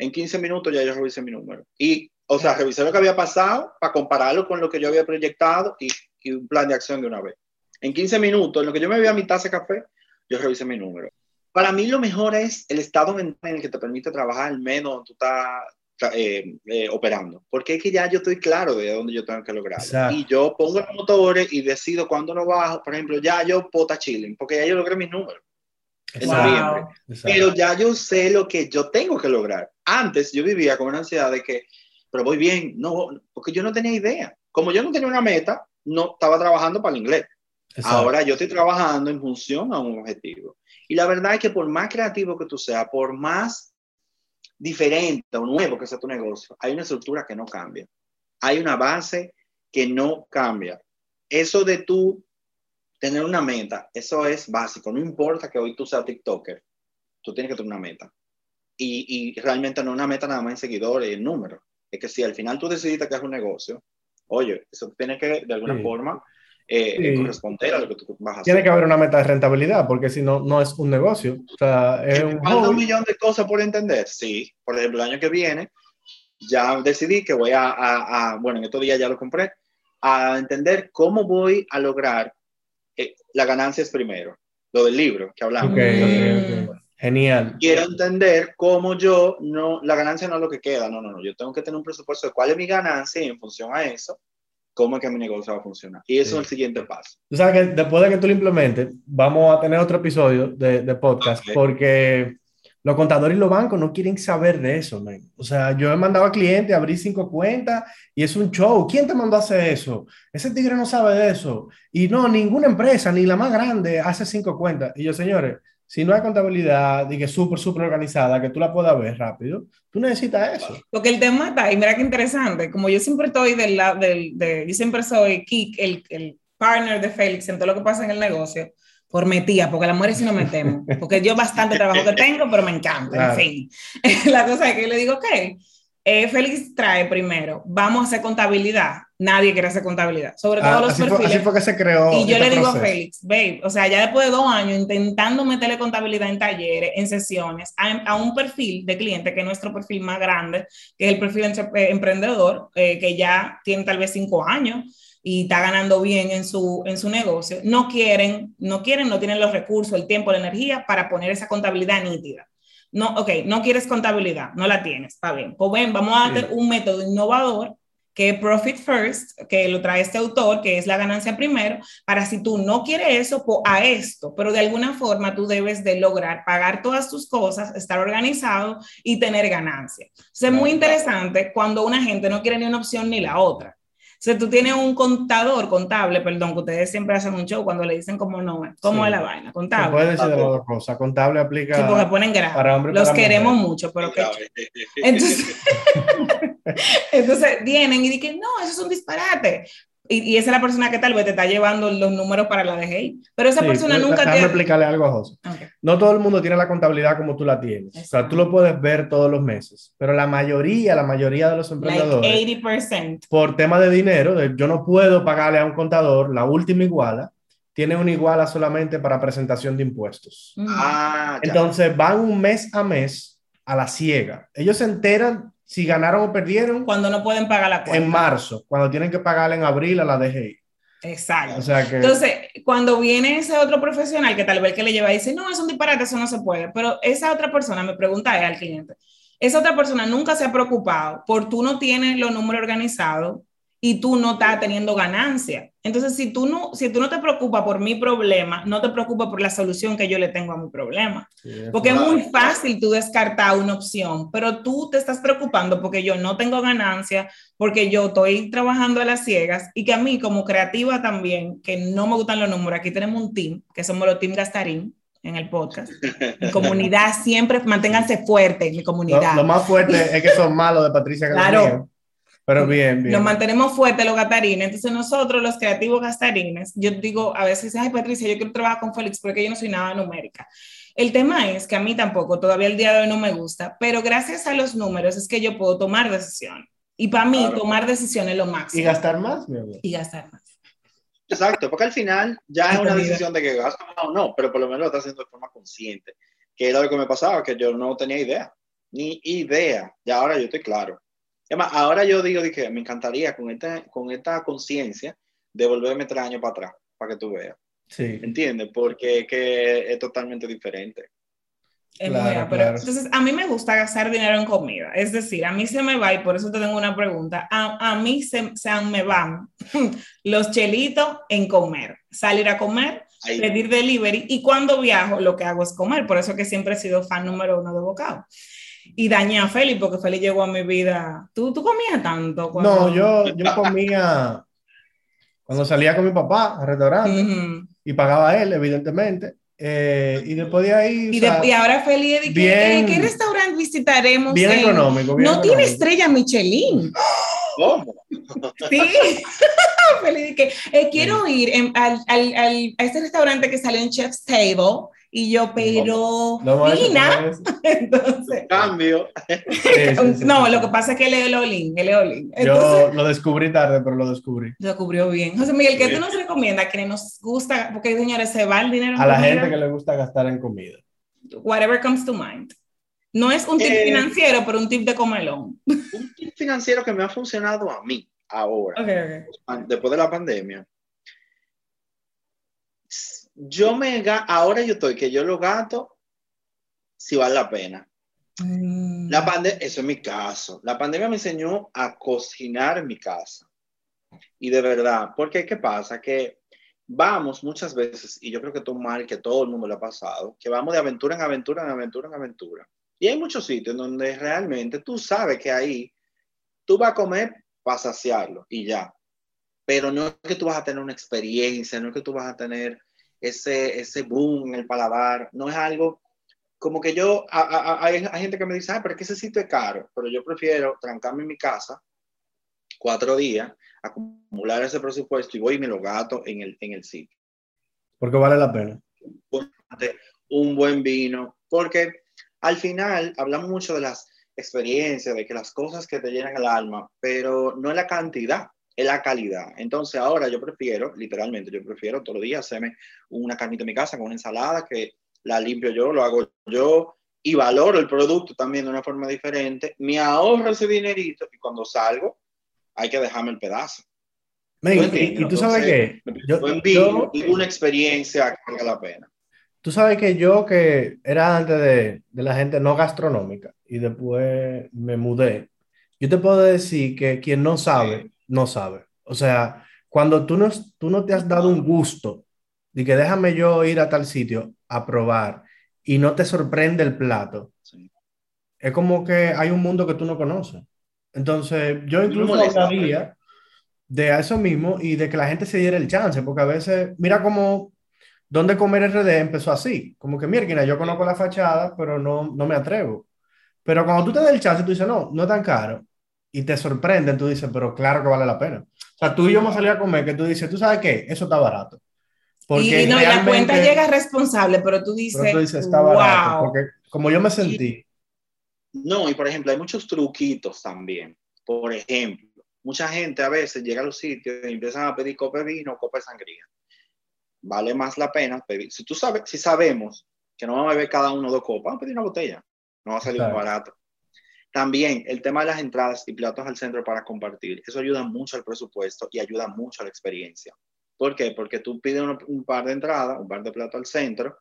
en 15 minutos ya yo revisé mi número. Y, o sea, revisé lo que había pasado para compararlo con lo que yo había proyectado y, y un plan de acción de una vez. En 15 minutos, en lo que yo me veía mi taza de café, yo revisé mi número. Para mí lo mejor es el estado mental en el que te permite trabajar, al menos tú estás eh, eh, operando, porque es que ya yo estoy claro de dónde yo tengo que lograr. Y yo pongo los motores y decido cuándo lo bajo. Por ejemplo, ya yo pota chilling, porque ya yo logré mis números en noviembre. Pero ya yo sé lo que yo tengo que lograr. Antes yo vivía con una ansiedad de que, pero voy bien, no, porque yo no tenía idea. Como yo no tenía una meta, no estaba trabajando para el inglés. Ahora yo estoy trabajando en función a un objetivo. Y la verdad es que por más creativo que tú seas, por más diferente o nuevo que sea tu negocio, hay una estructura que no cambia. Hay una base que no cambia. Eso de tú tener una meta, eso es básico. No importa que hoy tú seas TikToker, tú tienes que tener una meta. Y, y realmente no una meta nada más en seguidores y en números. Es que si al final tú decidiste que es un negocio, oye, eso tiene que de alguna forma eh, corresponder a lo que tú vas a hacer. Tiene que haber una meta de rentabilidad, porque si no, no es un negocio. O sea, es un, un millón de cosas por entender. Sí, por ejemplo, el año que viene ya decidí que voy a, a, bueno, en estos días ya lo compré, a entender cómo voy a lograr eh, la ganancia es primero, lo del libro que hablamos. Genial. Quiero entender cómo yo, no, la ganancia no es lo que queda, no, no, no, yo tengo que tener un presupuesto de cuál es mi ganancia y en función a eso, cómo es que mi negocio va a funcionar. Y eso es el siguiente paso. Tú sabes que después de que tú lo implementes, vamos a tener otro episodio de, de podcast porque los contadores y los bancos no quieren saber de eso, man. O sea, yo he mandado a clientes a abrir cinco cuentas y es un show. ¿Quién te mandó a hacer eso? Ese tigre no sabe de eso. Y no, ninguna empresa, ni la más grande, hace cinco cuentas. Y yo, señores, si no hay contabilidad, que súper, súper organizada, que tú la puedas ver rápido, tú necesitas eso. Porque el tema está, y mira qué interesante, como yo siempre estoy del lado, del, de, yo siempre soy Kik, el, el partner de Félix en todo lo que pasa en el negocio, por metía, porque las mujeres sí nos metemos, porque yo bastante trabajo que tengo, pero me encanta, en fin. La cosa es que yo le digo, ok, eh, Félix trae primero, vamos a hacer contabilidad. Nadie quiere hacer contabilidad, sobre todo ah, los perfiles. así fue que se creó. Y yo le digo a Félix, babe, o sea, ya después de dos años intentando meterle contabilidad en talleres, en sesiones, a, un perfil de cliente que es nuestro perfil más grande, que es el perfil eh, emprendedor, eh, que ya tiene tal vez cinco años y está ganando bien en su, en su negocio, no quieren, no quieren, no tienen los recursos, el tiempo, la energía para poner esa contabilidad nítida. No, ok, no quieres contabilidad, no la tienes, está bien. Pues ven, vamos a hacer un método innovador que es Profit First, que lo trae este autor, que es la ganancia primero, para si tú no quieres eso, pues a esto, pero de alguna forma tú debes de lograr pagar todas tus cosas, estar organizado y tener ganancia. es muy interesante cuando una gente no quiere ni una opción ni la otra sea, tú tienes un contador, contable, perdón, que ustedes siempre hacen un show cuando le dicen cómo no es, cómo es la vaina, contable. puede decir de las dos cosas, contable aplica. Sí, porque ponen grave. Los queremos mucho, pero que. Entonces, entonces vienen y dicen, no, eso es un disparate. Y, esa es la persona que tal vez te está llevando los números para la DGI. Pero esa persona nunca déjame explicarle algo a José. No todo el mundo tiene la contabilidad como tú la tienes. O sea, tú lo puedes ver todos los meses. Pero la mayoría, la mayoría de los emprendedores. Like 80%. Por tema de dinero, de, yo no puedo pagarle a un contador la última iguala. Tiene una iguala solamente para presentación de impuestos. Mm. Ah, Entonces van un mes a mes a la ciega. Ellos se enteran si ganaron o perdieron. Cuando no pueden pagar la cuenta. En marzo, cuando tienen que pagar en abril a la DGI. Exacto. Entonces, cuando viene ese otro profesional que tal vez que le lleva y dice, no, es un disparate, eso no se puede, pero esa otra persona me pregunta al cliente, esa otra persona nunca se ha preocupado por tú no tienes los números organizados y tú no estás teniendo ganancia. Entonces, si tú no, si tú no te preocupas por mi problema, no te preocupas por la solución que yo le tengo a mi problema. porque es muy fácil tú descartar una opción, pero tú te estás preocupando porque yo no tengo ganancia, porque yo estoy trabajando a las ciegas y que a mí como creativa también, que no me gustan los números, aquí tenemos un team, que somos los Team Gastarín, en el podcast. Mi comunidad siempre, manténganse fuertes, mi comunidad. Lo, más fuerte es que son malos de Patricia Claro, pero bien, bien. Nos mantenemos fuertes los gatarines. Entonces nosotros, los creativos gastarines, yo digo, a veces, ay Patricia, yo quiero trabajar con Félix porque yo no soy nada numérica. El tema es que a mí tampoco, todavía el día de hoy no me gusta, pero gracias a los números es que yo puedo tomar decisiones. Y para mí, tomar decisiones es lo máximo. Y gastar más, mi amor. Y gastar más. Exacto, porque al final ya es una decisión de que gasto o no, pero por lo menos lo estás haciendo de forma consciente. Que era lo que me pasaba, que yo no tenía idea, ni idea. Y ahora yo estoy claro ahora yo digo que me encantaría con esta, con esta conciencia de volverme tres años para atrás, para que tú veas. Sí. ¿Entiendes? Porque que es totalmente diferente. Entonces, a mí me gusta gastar dinero en comida. Es decir, a mí se me va, y por eso te tengo una pregunta, a, mí se, se, me van los chelitos en comer, salir a comer, pedir delivery, y cuando viajo lo que hago es comer. Por eso que siempre he sido fan número uno de bocado. Y dañé a Feli porque Feli llegó a mi vida. ¿Tú, tú comías tanto? No, yo, yo comía cuando salía con mi papá al restaurante y pagaba él, evidentemente. Eh, y después de ahí. Y, y ahora feliz de que, ¿qué restaurante visitaremos? Bien económico. no tiene estrella Michelin. ¿Cómo? Sí. feliz de que eh, quiero ir al, al, al, a este restaurante que salió en Chef's Table y yo, pero Nina, entonces. Cambio. no, lo que pasa es que él es Olin, él es Olin. yo lo descubrí tarde, pero lo descubrí. Lo descubrió bien. José Miguel, ¿qué tú nos recomiendas? Que nos gusta, porque señores, se va el dinero A la gente que le gusta gastar en comida. Whatever comes to mind. No es un tip eh, financiero, pero un tip de comelón. Un tip financiero que me ha funcionado a mí ahora, después de la pandemia yo me ahora yo estoy que yo lo gato si vale la pena. Mm. La pandemia, eso es mi caso. La pandemia me enseñó a cocinar en mi casa. Y de verdad, porque ¿qué pasa? Que vamos muchas veces, y yo creo que todo mal, que todo el mundo le ha pasado, que vamos de aventura en aventura, en aventura, en aventura. Y hay muchos sitios donde realmente tú sabes que ahí tú vas a comer para saciarlo y ya. Pero no es que tú vas a tener una experiencia, no es que tú vas a tener ese, ese boom en el paladar, no es algo como que yo, hay, gente que me dice, ah, pero es que ese sitio es caro, pero yo prefiero trancarme en mi casa cuatro días, acumular ese presupuesto y voy y me lo gato en el, en el sitio. Porque vale la pena. Un buen vino, porque al final hablamos mucho de las experiencias, de que las cosas que te llenan el alma, pero no es la cantidad es la calidad. Entonces ahora yo prefiero, literalmente, yo prefiero todos los días hacerme una carnita en mi casa con una ensalada que la limpio yo, lo hago yo y valoro el producto también de una forma diferente. Me ahorro ese dinerito y cuando salgo hay que dejarme el pedazo. y, tú sabes que yo, yo, una experiencia que valga la pena. Tú sabes que yo que era antes de, de la gente no gastronómica y después me mudé, yo te puedo decir que quien no sabe, no sabe. O sea, cuando tú no, tú no te has dado un gusto de que déjame yo ir a tal sitio a probar y no te sorprende el plato, es como que hay un mundo que tú no conoces. Entonces, yo incluso hablaría de eso mismo y de que la gente se diera el chance, porque a veces, mira cómo donde comer RD empezó así, como que, mira, yo conozco la fachada, pero no, no me atrevo. Pero cuando tú te das el chance, tú dices, no, no es tan caro y te sorprenden, tú dices, pero claro que vale la pena. O sea, tú y yo hemos salido a comer que tú dices, ¿tú sabes qué? Eso está barato. Porque y no, la cuenta llega responsable, pero tú dices, pero tú dices está barato, porque como yo me sentí. No, y por ejemplo, hay muchos truquitos también. Por ejemplo, mucha gente a veces llega a los sitios y empiezan a pedir copa de vino o copa de sangría. Vale más la pena pedir. Si tú sabes, si sabemos que no vamos a beber cada uno dos copas, vamos a pedir una botella. No va a salir muy barato. También el tema de las entradas y platos al centro para compartir, eso ayuda mucho al presupuesto y ayuda mucho a la experiencia. ¿Por qué? Porque tú pides un, par de entradas, un par de platos al centro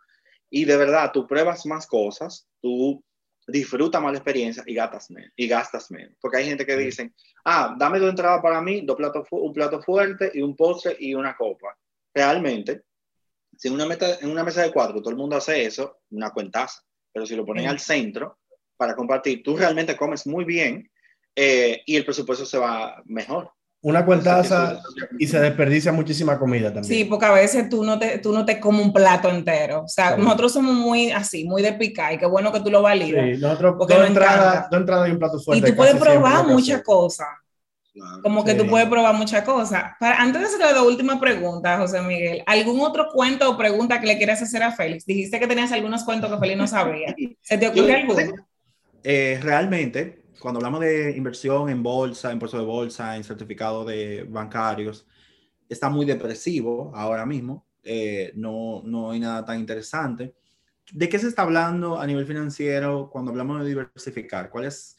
y de verdad tú pruebas más cosas, tú disfrutas más la experiencia y gastas menos. Y gastas menos. Porque hay gente que dice, ah, dame dos entradas para mí, dos platos, un plato fuerte y un postre y una copa. Realmente, si en una, meta, en una mesa de cuatro todo el mundo hace eso, una cuentaza. Pero si lo ponen al centro, para compartir, tú realmente comes muy bien eh, y el presupuesto se va mejor. Una cuentaza y se desperdicia muchísima comida también. Sí, porque a veces tú no te, tú no te comes un plato entero. O sea, nosotros somos muy así, muy de picar y qué bueno que tú lo validas. Sí, nosotros porque dos entradas entrada y un plato fuerte. Y tú puedes probar muchas cosas. Como que tú puedes probar muchas cosas. Para, antes de hacer la última pregunta, José Miguel, ¿algún otro cuento o pregunta que le quieras hacer a Félix? Dijiste que tenías algunos cuentos que Félix no sabía. ¿Se te ocurre alguno? Eh, realmente, cuando hablamos de inversión en bolsa, en puesto de bolsa, en certificados de bancarios, está muy depresivo ahora mismo. Eh, no, no hay nada tan interesante. ¿De qué se está hablando a nivel financiero cuando hablamos de diversificar? ¿Cuál es,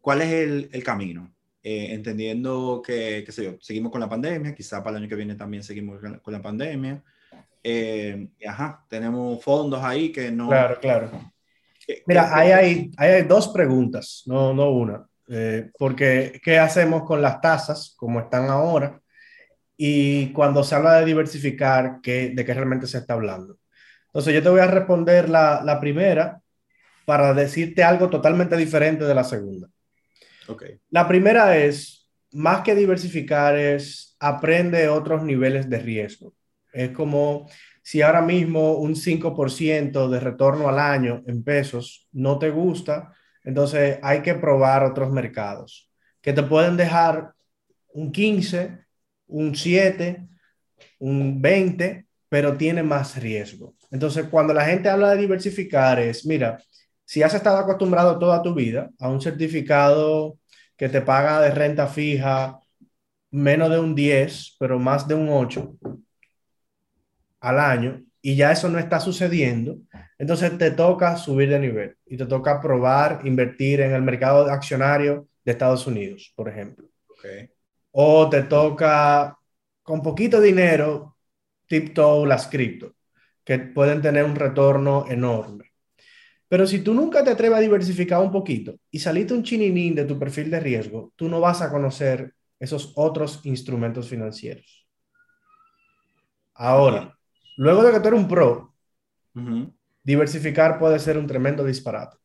cuál es el, el camino? Eh, entendiendo que, qué sé yo, seguimos con la pandemia, quizá para el año que viene también seguimos con la pandemia. ajá, tenemos fondos ahí que no... Claro, claro Mira, hay, hay, dos preguntas, no, no una. Eh, porque, ¿qué hacemos con las tasas como están ahora? Y cuando se habla de diversificar, ¿qué, ¿de qué realmente se está hablando? Entonces, yo te voy a responder la, la primera para decirte algo totalmente diferente de la segunda. Okay. La primera es, más que diversificar, es aprende otros niveles de riesgo. Es como si ahora mismo un 5% de retorno al año en pesos no te gusta, entonces hay que probar otros mercados que te pueden dejar un 15, un 7, un 20, pero tiene más riesgo. Entonces, cuando la gente habla de diversificar es, mira, si has estado acostumbrado toda tu vida a un certificado que te paga de renta fija menos de un 10, pero más de un 8, al año y ya eso no está sucediendo, entonces te toca subir de nivel y te toca probar invertir en el mercado accionario de Estados Unidos, por ejemplo. O te toca con poquito dinero, tiptoe las cripto, que pueden tener un retorno enorme. Pero si tú nunca te atreves a diversificar un poquito y saliste un chininín de tu perfil de riesgo, tú no vas a conocer esos otros instrumentos financieros. Ahora, Luego de que tú eres un pro, diversificar puede ser un tremendo disparate.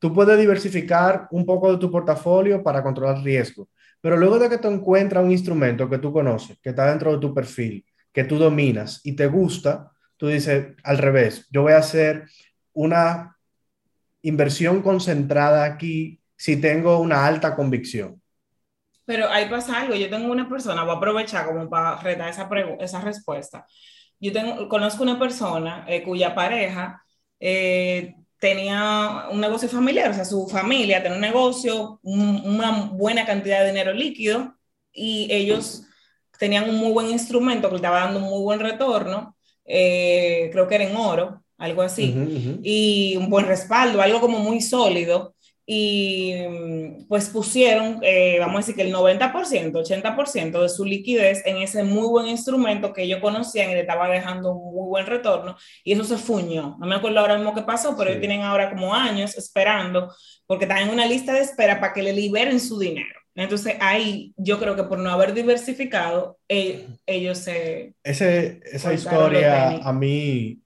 Tú puedes diversificar un poco de tu portafolio para controlar riesgo, pero luego de que tú encuentras un instrumento que tú conoces, que está dentro de tu perfil, que tú dominas y te gusta, tú dices al revés, yo voy a hacer una inversión concentrada aquí si tengo una alta convicción. Pero ahí pasa algo, yo tengo una persona, voy a aprovechar como para retar esa, esa respuesta. Yo tengo, conozco una persona eh, cuya pareja eh, tenía un negocio familiar, o sea, su familia tenía un negocio, una buena cantidad de dinero líquido y ellos tenían un muy buen instrumento que le estaba dando un muy buen retorno, eh, creo que era en oro, algo así, y un buen respaldo, algo como muy sólido y mm, pues pusieron, eh, vamos a decir que el 90%, 80% de su liquidez en ese muy buen instrumento que ellos conocían y le estaba dejando un muy buen retorno y eso se fuñó. No me acuerdo ahora mismo qué pasó, pero ellos tienen ahora como años esperando porque están en una lista de espera para que le liberen su dinero. Entonces ahí yo creo que por no haber diversificado, eh, ellos se... Ese, esa historia a mí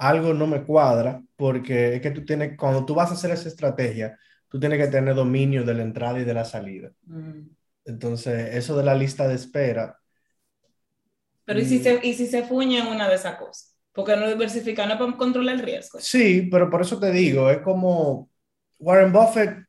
algo no me cuadra porque es que tú tienes, cuando tú vas a hacer esa estrategia, tú tienes que tener dominio de la entrada y de la salida. Mm. Entonces, eso de la lista de espera. Pero ¿y si mm. se, y si se fuña en una de esas cosas? Porque no diversificar no para controlar el riesgo. Sí, pero por eso te digo, es como Warren Buffett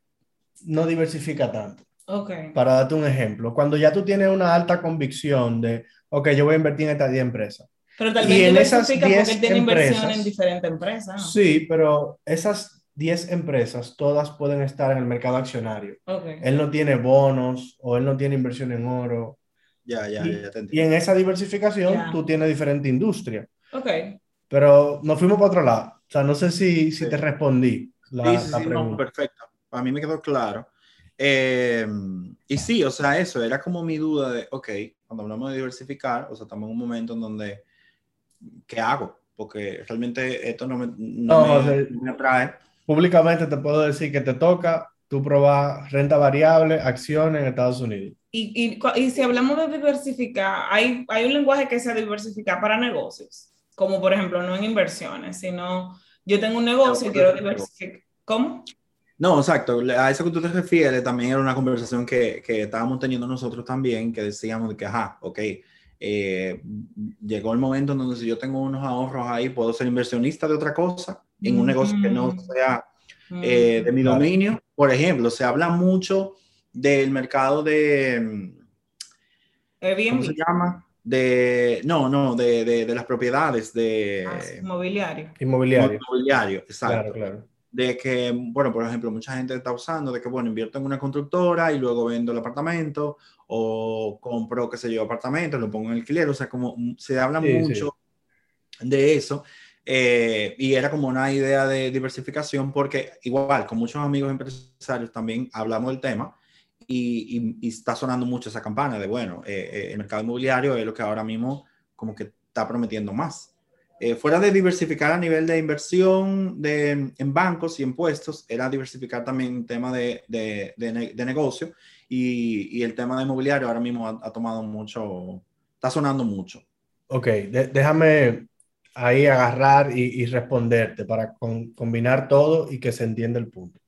no diversifica tanto. Okay. Para darte un ejemplo, cuando ya tú tienes una alta convicción de, ok, yo voy a invertir en esta 10 empresas, pero tal vez y en esas porque él tiene inversión en diferentes empresas. Sí, pero esas 10 empresas todas pueden estar en el mercado accionario. Él no tiene bonos o él no tiene inversión en oro. Ya, ya, y, ya te Y en esa diversificación tú tienes diferente industria. Ok. Pero nos fuimos para otro lado. O sea, no sé si, si te respondí la, sí, sí, No, perfecto. Para mí me quedó claro. Eh, y sí, o sea, eso era como mi duda de, ok, cuando hablamos de diversificar, o sea, estamos en un momento en donde ¿qué hago? Porque realmente esto no me, no, me, atrae. Públicamente te puedo decir que te toca tú probar renta variable, acciones en Estados Unidos. Y, y, y, si hablamos de diversificar, hay, hay un lenguaje que se diversifica para negocios, como por ejemplo no en inversiones, sino yo tengo un negocio y quiero diversificar. ¿Cómo? No, exacto. A eso que tú te refieres también era una conversación que, que estábamos teniendo nosotros también, que decíamos de que, ajá, ok, eh, llegó el momento en donde si yo tengo unos ahorros ahí, puedo ser inversionista de otra cosa, en un negocio que no sea eh, de mi dominio. Por ejemplo, se habla mucho del mercado de... ¿Cómo se llama? De, no, no, de, de, las propiedades de... Ah, inmobiliario. Inmobiliario. Inmobiliario, exacto. Claro, claro de que, bueno, por ejemplo, mucha gente está usando de que, bueno, invierto en una constructora y luego vendo el apartamento o compro, qué sé yo, apartamento, lo pongo en alquiler, o sea, como se habla mucho de eso. Eh, y era como una idea de diversificación porque igual con muchos amigos empresarios también hablamos del tema y, y, está sonando mucho esa campana de, bueno, eh, eh, el mercado inmobiliario es lo que ahora mismo como que está prometiendo más. Eh, fuera de diversificar a nivel de inversión de, en bancos y en puestos, era diversificar también el tema de, de, de negocio y, y, el tema de inmobiliario ahora mismo ha, tomado mucho, está sonando mucho. Ok, déjame ahí agarrar y, y responderte para combinar todo y que se entienda el punto.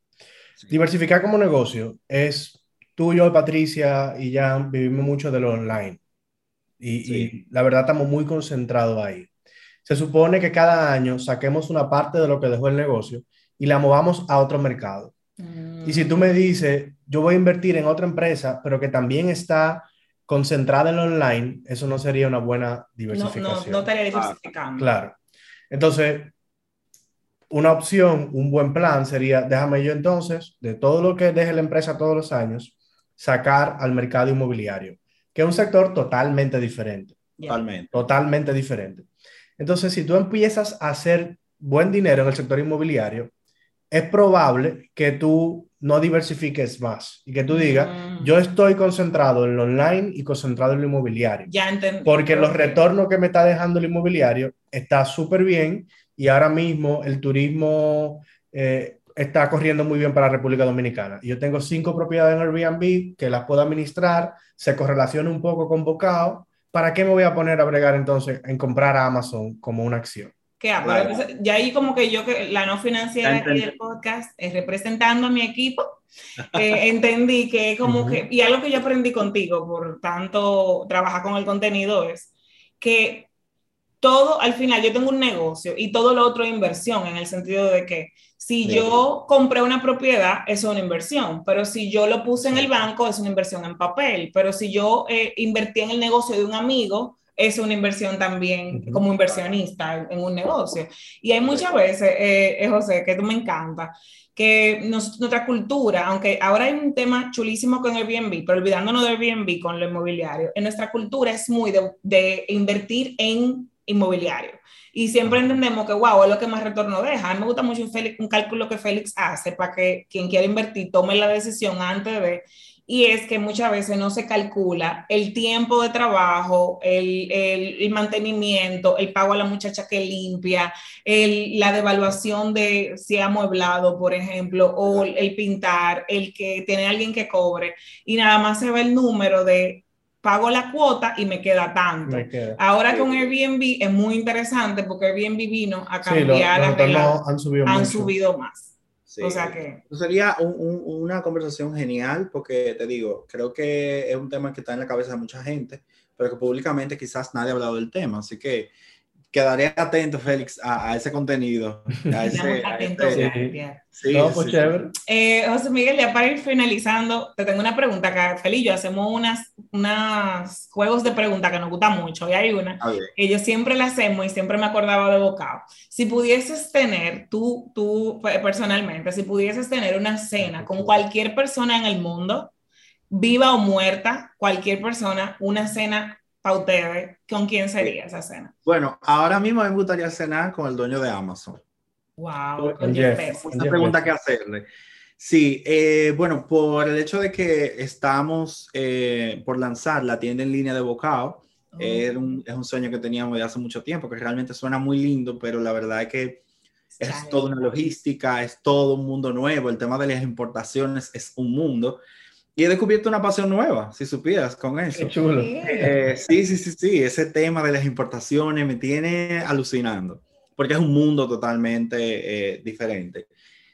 Diversificar como negocio es tú, yo, Patricia y Jan vivimos mucho de lo online. Y, y, la verdad estamos muy concentrados ahí. Se supone que cada año saquemos una parte de lo que dejó el negocio y la movamos a otro mercado. Y si tú me dices, yo voy a invertir en otra empresa, pero que también está concentrada en lo online, eso no sería una buena diversificación. No, no, no estaría diversificando. Claro. Entonces, una opción, un buen plan sería, déjame yo entonces, de todo lo que deje la empresa todos los años, sacar al mercado inmobiliario, que es un sector totalmente diferente. Totalmente. Totalmente diferente. Entonces, si tú empiezas a hacer buen dinero en el sector inmobiliario, es probable que tú no diversifiques más y que tú digas, mm. yo estoy concentrado en lo online y concentrado en lo inmobiliario. Ya entendí. Porque los retornos que me está dejando el inmobiliario está súper bien y ahora mismo el turismo eh, está corriendo muy bien para la República Dominicana. Yo tengo cinco propiedades en Airbnb que las puedo administrar, se correlaciona un poco con Bocao ¿para qué me voy a poner a bregar entonces en comprar a Amazon como una acción? ¿Qué ya ahí como que yo, que la no financiera aquí del podcast, es representando a mi equipo, eh, entendí que como que, y algo que yo aprendí contigo por tanto trabajar con el contenido es que todo, al final yo tengo un negocio y todo lo otro es inversión, en el sentido de que si yo compré una propiedad, es una inversión, pero si yo lo puse en el banco, es una inversión en papel, pero si yo eh, invertí en el negocio de un amigo, es una inversión también como inversionista en, un negocio. Y hay muchas veces, eh, eh, José, que tú me encanta, que nuestra cultura, aunque ahora hay un tema chulísimo con Airbnb, pero olvidándonos de Airbnb con lo inmobiliario, en nuestra cultura es muy de, de invertir en inmobiliario. Y siempre entendemos que, wow, es lo que más retorno deja. A mí me gusta mucho un, un cálculo que Félix hace para que quien quiera invertir tome la decisión antes de... Y es que muchas veces no se calcula el tiempo de trabajo, el, el, mantenimiento, el pago a la muchacha que limpia, el, la devaluación de si ha amueblado, por ejemplo, o el pintar, el que tiene alguien que cobre. Y nada más se ve el número de pago la cuota y me queda tanto. Ahora con Airbnb es muy interesante porque Airbnb vino a cambiar las reglas. Han subido, han subido más. O sea que... Sería una conversación genial porque te digo, creo que es un tema que está en la cabeza de mucha gente, pero que públicamente quizás nadie ha hablado del tema. Así que quedaré atento, Félix, a, ese contenido. A ese, atento, sí. Pues eh, José Miguel, ya para ir finalizando, te tengo una pregunta acá. Félix y yo hacemos unas, unas juegos de preguntas que nos gustan mucho. Y hay una que yo siempre la hacemos y siempre me acordaba de Bocado. Si pudieses tener, tú, tú personalmente, si pudieses tener una cena con cualquier persona en el mundo, viva o muerta, cualquier persona, una cena para ustedes, ¿con quién sería esa cena? Bueno, ahora mismo me gustaría cenar con el dueño de Amazon. Wow, con Jeff, Una pregunta que hacerle. Sí, eh, bueno, por el hecho de que estamos eh, por lanzar la tienda en línea de Bocao, oh. es un sueño que teníamos de hace mucho tiempo, que realmente suena muy lindo, pero la verdad es que es toda una logística, es todo un mundo nuevo, el tema de las importaciones es un mundo. Y he descubierto una pasión nueva, si supieras, con eso. Qué chulo. Eh, sí, sí, sí, sí. Ese tema de las importaciones me tiene alucinando, porque es un mundo totalmente eh, diferente.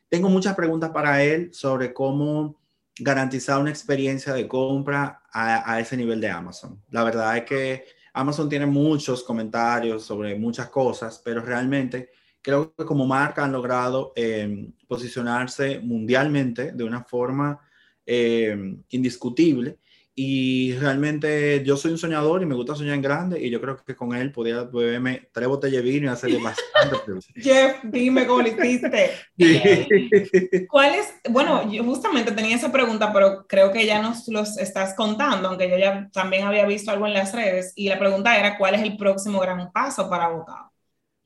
Tengo muchas preguntas para él sobre cómo garantizar una experiencia de compra a, a, ese nivel de Amazon. La verdad es que Amazon tiene muchos comentarios sobre muchas cosas, pero realmente creo que como marca han logrado eh, posicionarse mundialmente de una forma eh, indiscutible. Y realmente yo soy un soñador y me gusta soñar en grande y yo creo que con él podía beberme tres botellas de vino y hacerle bastante. Jeff, dime cómo le hiciste. ¿Cuál es? Bueno, yo justamente tenía esa pregunta, pero creo que ya nos los estás contando, aunque yo ya también había visto algo en las redes y la pregunta era, ¿cuál es el próximo gran paso para Bocado?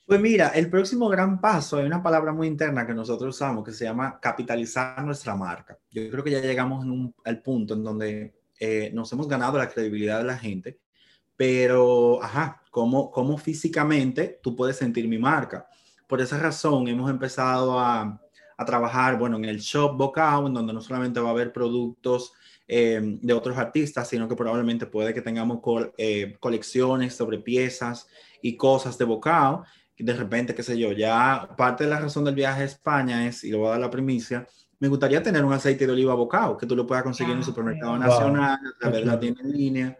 Pues mira, el próximo gran paso, hay una palabra muy interna que nosotros usamos que se llama capitalizar nuestra marca. Yo creo que ya llegamos al punto en donde eh, nos hemos ganado la credibilidad de la gente, pero, ajá, cómo, cómo físicamente tú puedes sentir mi marca. Por esa razón hemos empezado a, a trabajar, bueno, en el shop Bocao, en donde no solamente va a haber productos eh, de otros artistas, sino que probablemente puede que tengamos eh, colecciones sobre piezas y cosas de Bocao. De repente, qué sé yo, ya parte de la razón del viaje a España es, y le voy a dar la primicia, me gustaría tener un aceite de oliva Bocao, que tú lo puedas conseguir en el ah, supermercado nacional, a través de la tienda en línea.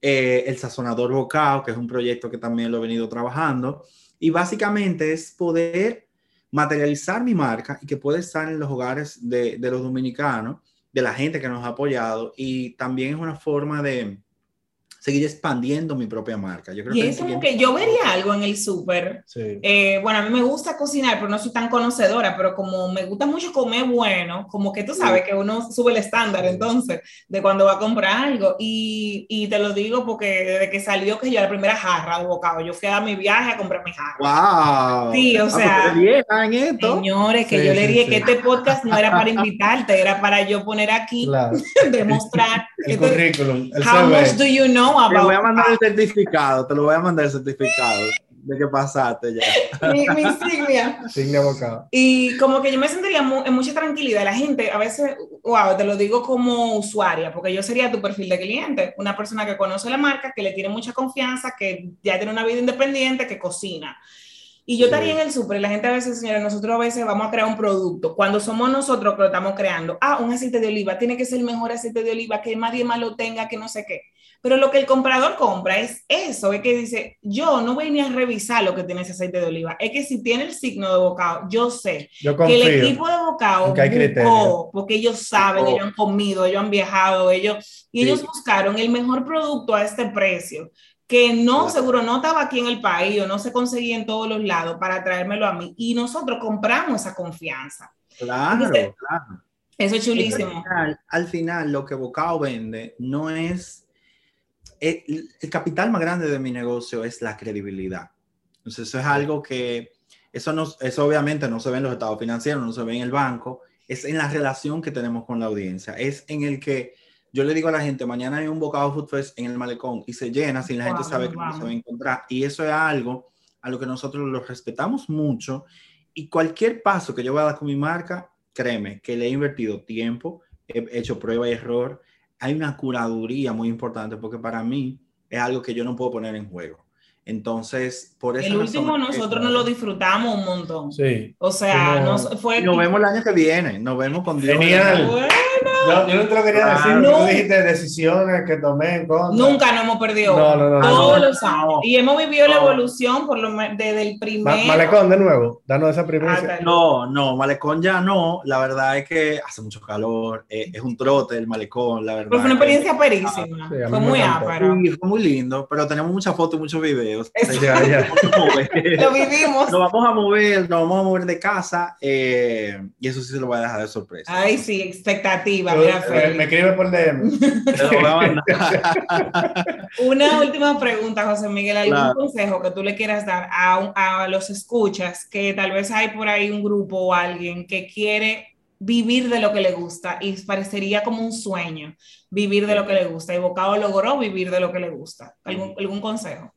Eh, el sazonador Bocao, que es un proyecto que también lo he venido trabajando. Y básicamente es poder materializar mi marca y que puede estar en los hogares de, de los dominicanos de la gente que nos ha apoyado y también es una forma de, seguir expandiendo mi propia marca. Yo creo y que es como que yo vería algo en el súper. Eh, bueno, a mí me gusta cocinar, pero no soy tan conocedora, pero como me gusta mucho comer bueno, como que tú sabes que uno sube el estándar entonces de cuando va a comprar algo. Y, y, te lo digo porque desde que salió que yo la primera jarra de bocado, yo fui a mi viaje a comprar mi jarra. ¡Wow! Sí, o ah, sea, en esto. señores, que yo le dije que este podcast no era para invitarte, era para yo poner aquí, demostrar. El currículum. El how much do you know te voy a mandar el certificado, te lo voy a mandar el certificado de que pasaste ya. Mi, insignia. Insignia bocado. Y como que yo me sentiría en mucha tranquilidad. La gente, a veces, wow, te lo digo como usuaria, porque yo sería tu perfil de cliente, una persona que conoce la marca, que le tiene mucha confianza, que ya tiene una vida independiente, que cocina. Y yo estaría en el súper y la gente a veces, señores, nosotros a veces vamos a crear un producto. Cuando somos nosotros que lo estamos creando, ah, un aceite de oliva, tiene que ser el mejor aceite de oliva, que nadie más lo tenga, que no sé qué. Pero lo que el comprador compra es eso, es que dice, yo no voy ni a revisar lo que tiene ese aceite de oliva. Es que si tiene el signo de bocado, yo sé que el equipo de bocado buscó, porque ellos saben, ellos han comido, ellos han viajado, ellos, y ellos buscaron el mejor producto a este precio que no, seguro no estaba aquí en el país o no se conseguía en todos los lados para traérmelo a mí. Y nosotros compramos esa confianza. Claro, claro. Eso es chulísimo. Al final, lo que Bocao vende no es... El, capital más grande de mi negocio es la credibilidad. Entonces, eso es algo que... Eso, no, eso obviamente no se ve en los estados financieros, no se ve en el banco, es en la relación que tenemos con la audiencia, es en el que yo le digo a la gente, mañana hay un bocado Food Fest en el malecón y se llena sin la gente sabe que no se va a encontrar. Y eso es algo a lo que nosotros lo respetamos mucho. Y cualquier paso que yo voy a dar con mi marca, créeme que le he invertido tiempo, he hecho prueba y error. Hay una curaduría muy importante porque para mí es algo que yo no puedo poner en juego. Entonces, por eso. El último nosotros nos lo disfrutamos un montón. Sí. O sea, nos, fue. Nos vemos el año que viene. Nos vemos con Dios. Genial. Yo, yo, no te lo quería decir, no. tú dijiste decisiones que tomé en contra. Nunca nos hemos perdido. No, no, no. Todos los años. Y hemos vivido la evolución por lo desde el primer. Malecón, de nuevo, danos esa primicia. no, no, Malecón ya no. La verdad es que hace mucho calor. Eh, es un trote el Malecón, la verdad. fue una experiencia perísima. fue muy ápera. Sí, fue muy lindo, pero tenemos muchas fotos y muchos videos. Ya, ya. lo vivimos. Nos vamos a mover, nos vamos a mover de casa eh, y eso sí se lo voy a dejar de sorpresa. Ay, sí, expectativa me, escribe por DM. Una última pregunta, José Miguel. ¿Algún consejo que tú le quieras dar a, a los escuchas que tal vez hay por ahí un grupo o alguien que quiere vivir de lo que le gusta y parecería como un sueño vivir de lo que le gusta y Bocado logró vivir de lo que le gusta. ¿Algún, algún consejo?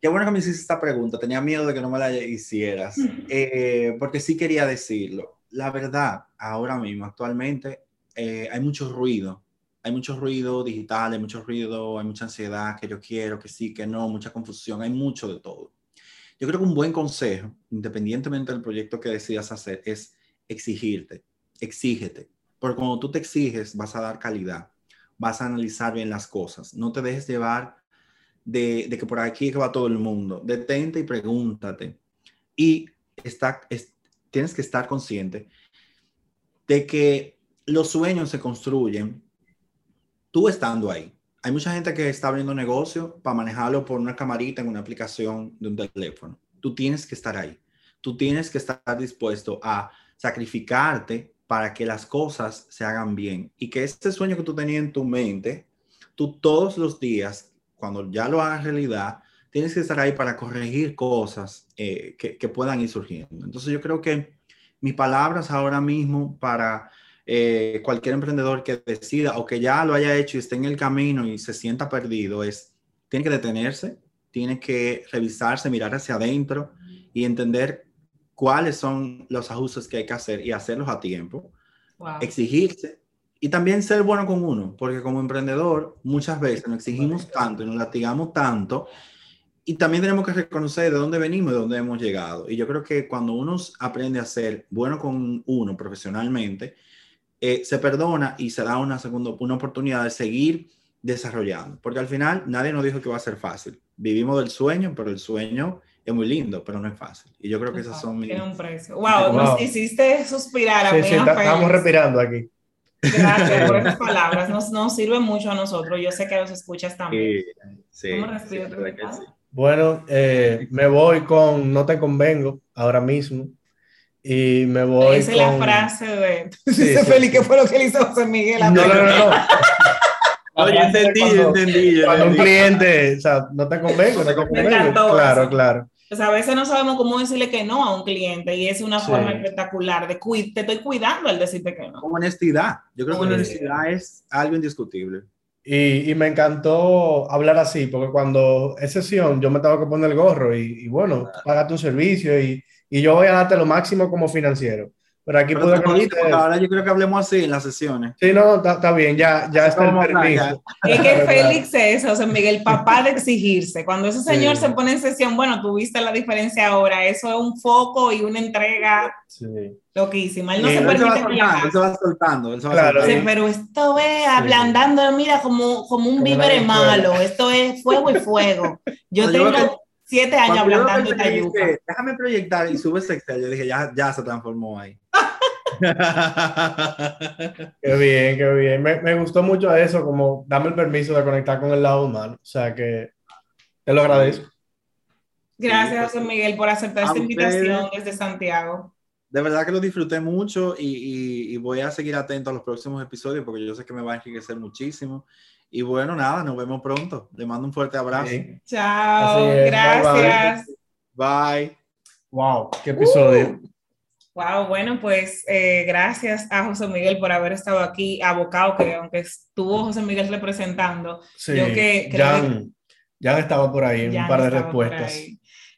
Qué bueno que me hiciste esta pregunta. Tenía miedo de que no me la hicieras, eh, porque sí quería decirlo. La verdad, ahora mismo, actualmente, eh, hay mucho ruido. Hay mucho ruido digital, hay mucho ruido, hay mucha ansiedad, que yo quiero, que sí, que no, mucha confusión, hay mucho de todo. Yo creo que un buen consejo, independientemente del proyecto que decidas hacer, es exigirte, exígete. Porque cuando tú te exiges, vas a dar calidad, vas a analizar bien las cosas. No te dejes llevar de, que por aquí que va todo el mundo. Detente y pregúntate. Y está, tienes que estar consciente de que los sueños se construyen tú estando ahí. Hay mucha gente que está abriendo negocio para manejarlo por una camarita en una aplicación de un teléfono. Tú tienes que estar ahí. Tú tienes que estar dispuesto a sacrificarte para que las cosas se hagan bien y que este sueño que tú tenías en tu mente, tú todos los días, cuando ya lo hagas realidad, tienes que estar ahí para corregir cosas eh, que, que puedan ir surgiendo. Entonces yo creo que mis palabras ahora mismo para eh, cualquier emprendedor que decida o que ya lo haya hecho y esté en el camino y se sienta perdido es, tiene que detenerse, tiene que revisarse, mirar hacia adentro y entender cuáles son los ajustes que hay que hacer y hacerlos a tiempo, exigirse y también ser bueno con uno, porque como emprendedor muchas veces nos exigimos tanto y nos latigamos tanto y también tenemos que reconocer de dónde venimos y de dónde hemos llegado. Y yo creo que cuando uno aprende a ser bueno con uno profesionalmente, eh, se perdona y se da una segunda una oportunidad de seguir desarrollando. Porque al final nadie nos dijo que va a ser fácil. Vivimos del sueño, pero el sueño es muy lindo, pero no es fácil. Y yo creo que esas son mis... un precio. Wow, nos hiciste suspirar a sí, Sí, estamos respirando aquí. Gracias por esas palabras. Nos, nos sirve mucho a nosotros. Yo sé que los escuchas también. Sí, sí, bueno, eh, me voy con No te convengo ahora mismo. Y me voy. Esa es la frase de. Sí, Feliz, ¿qué fue lo que le hizo José Miguel? No, no, no, no. Oye, entendí, entendí. Cuando un cliente, o sea, no te convengo, no te convengo. Claro, claro. O sea, a veces no sabemos cómo decirle que no a un cliente y es una forma espectacular de te estoy cuidando al decirte que no. Con honestidad. Yo creo que la honestidad es algo indiscutible. Y, y, me encantó hablar así, porque cuando es sesión yo me tengo que poner el gorro y, y bueno, paga tu servicio y, y yo voy a darte lo máximo como financiero. Pero aquí puedo Ahora yo creo que hablemos así en las sesiones. Sí, no, está bien, ya, ya está el permiso. Es que Félix es, o sea, Miguel, papá de exigirse. Cuando ese señor se pone en sesión, bueno, tú viste la diferencia ahora, eso es un foco y una entrega sí. loquísima. Él no se permite él se va soltando, él se va claro, soltando. pero esto es ablandando, mira, como, como un víver malo, esto es fuego y fuego. Yo tengo siete años hablando de Déjame proyectar y sube ese Excel. Yo dije, ya, ya se transformó ahí. qué bien, qué bien. Me, me, gustó mucho eso, como dame el permiso de conectar con el lado humano. O sea que te lo agradezco. Gracias, José Miguel, por aceptar esta invitación desde Santiago. De verdad que lo disfruté mucho y, y, y, voy a seguir atento a los próximos episodios porque yo sé que me va a enriquecer muchísimo. Y bueno, nada, nos vemos pronto. Le mando un fuerte abrazo. Chao, gracias. Bye, Wow, qué episodio. Wow, bueno, pues eh, gracias a José Miguel por haber estado aquí abocado, que aunque estuvo José Miguel representando, sí, yo que ya, estaba por ahí, un par de respuestas.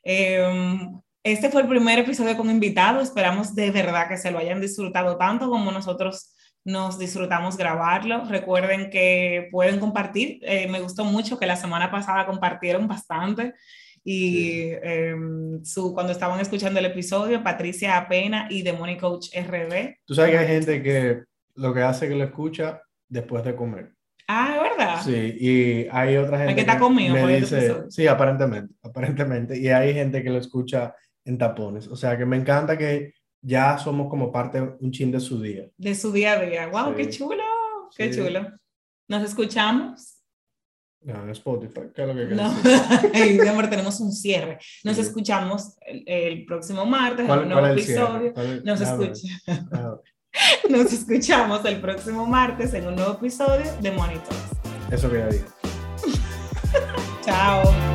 Em, este fue el primer episodio con invitado, esperamos de verdad que se lo hayan disfrutado tanto como nosotros nos disfrutamos grabarlo. Recuerden que pueden compartir. Eh, me gustó mucho que la semana pasada compartieron bastante. Y em, su, cuando estaban escuchando el episodio, Patricia Apena y The Money Coach RD. Tú sabes que hay gente que lo que hace es que lo escucha después de comer. Ah, ¿verdad? Sí, y hay otra gente que está conmigo. Me dice, sí, aparentemente, aparentemente. Y hay gente que lo escucha en tapones. O sea, que me encanta que ya somos como parte, un chin de su día. De su día a día. ¡Wow! ¡Qué chulo! ¡Qué chulo! ¿Nos escuchamos? No, en Spotify, ¿qué es lo que no. tenemos un cierre. Nos escuchamos el, próximo martes en un nuevo episodio. Nos, escucha... Nos escuchamos el próximo martes en un nuevo episodio de Monitors. Eso que ya dije. Chao.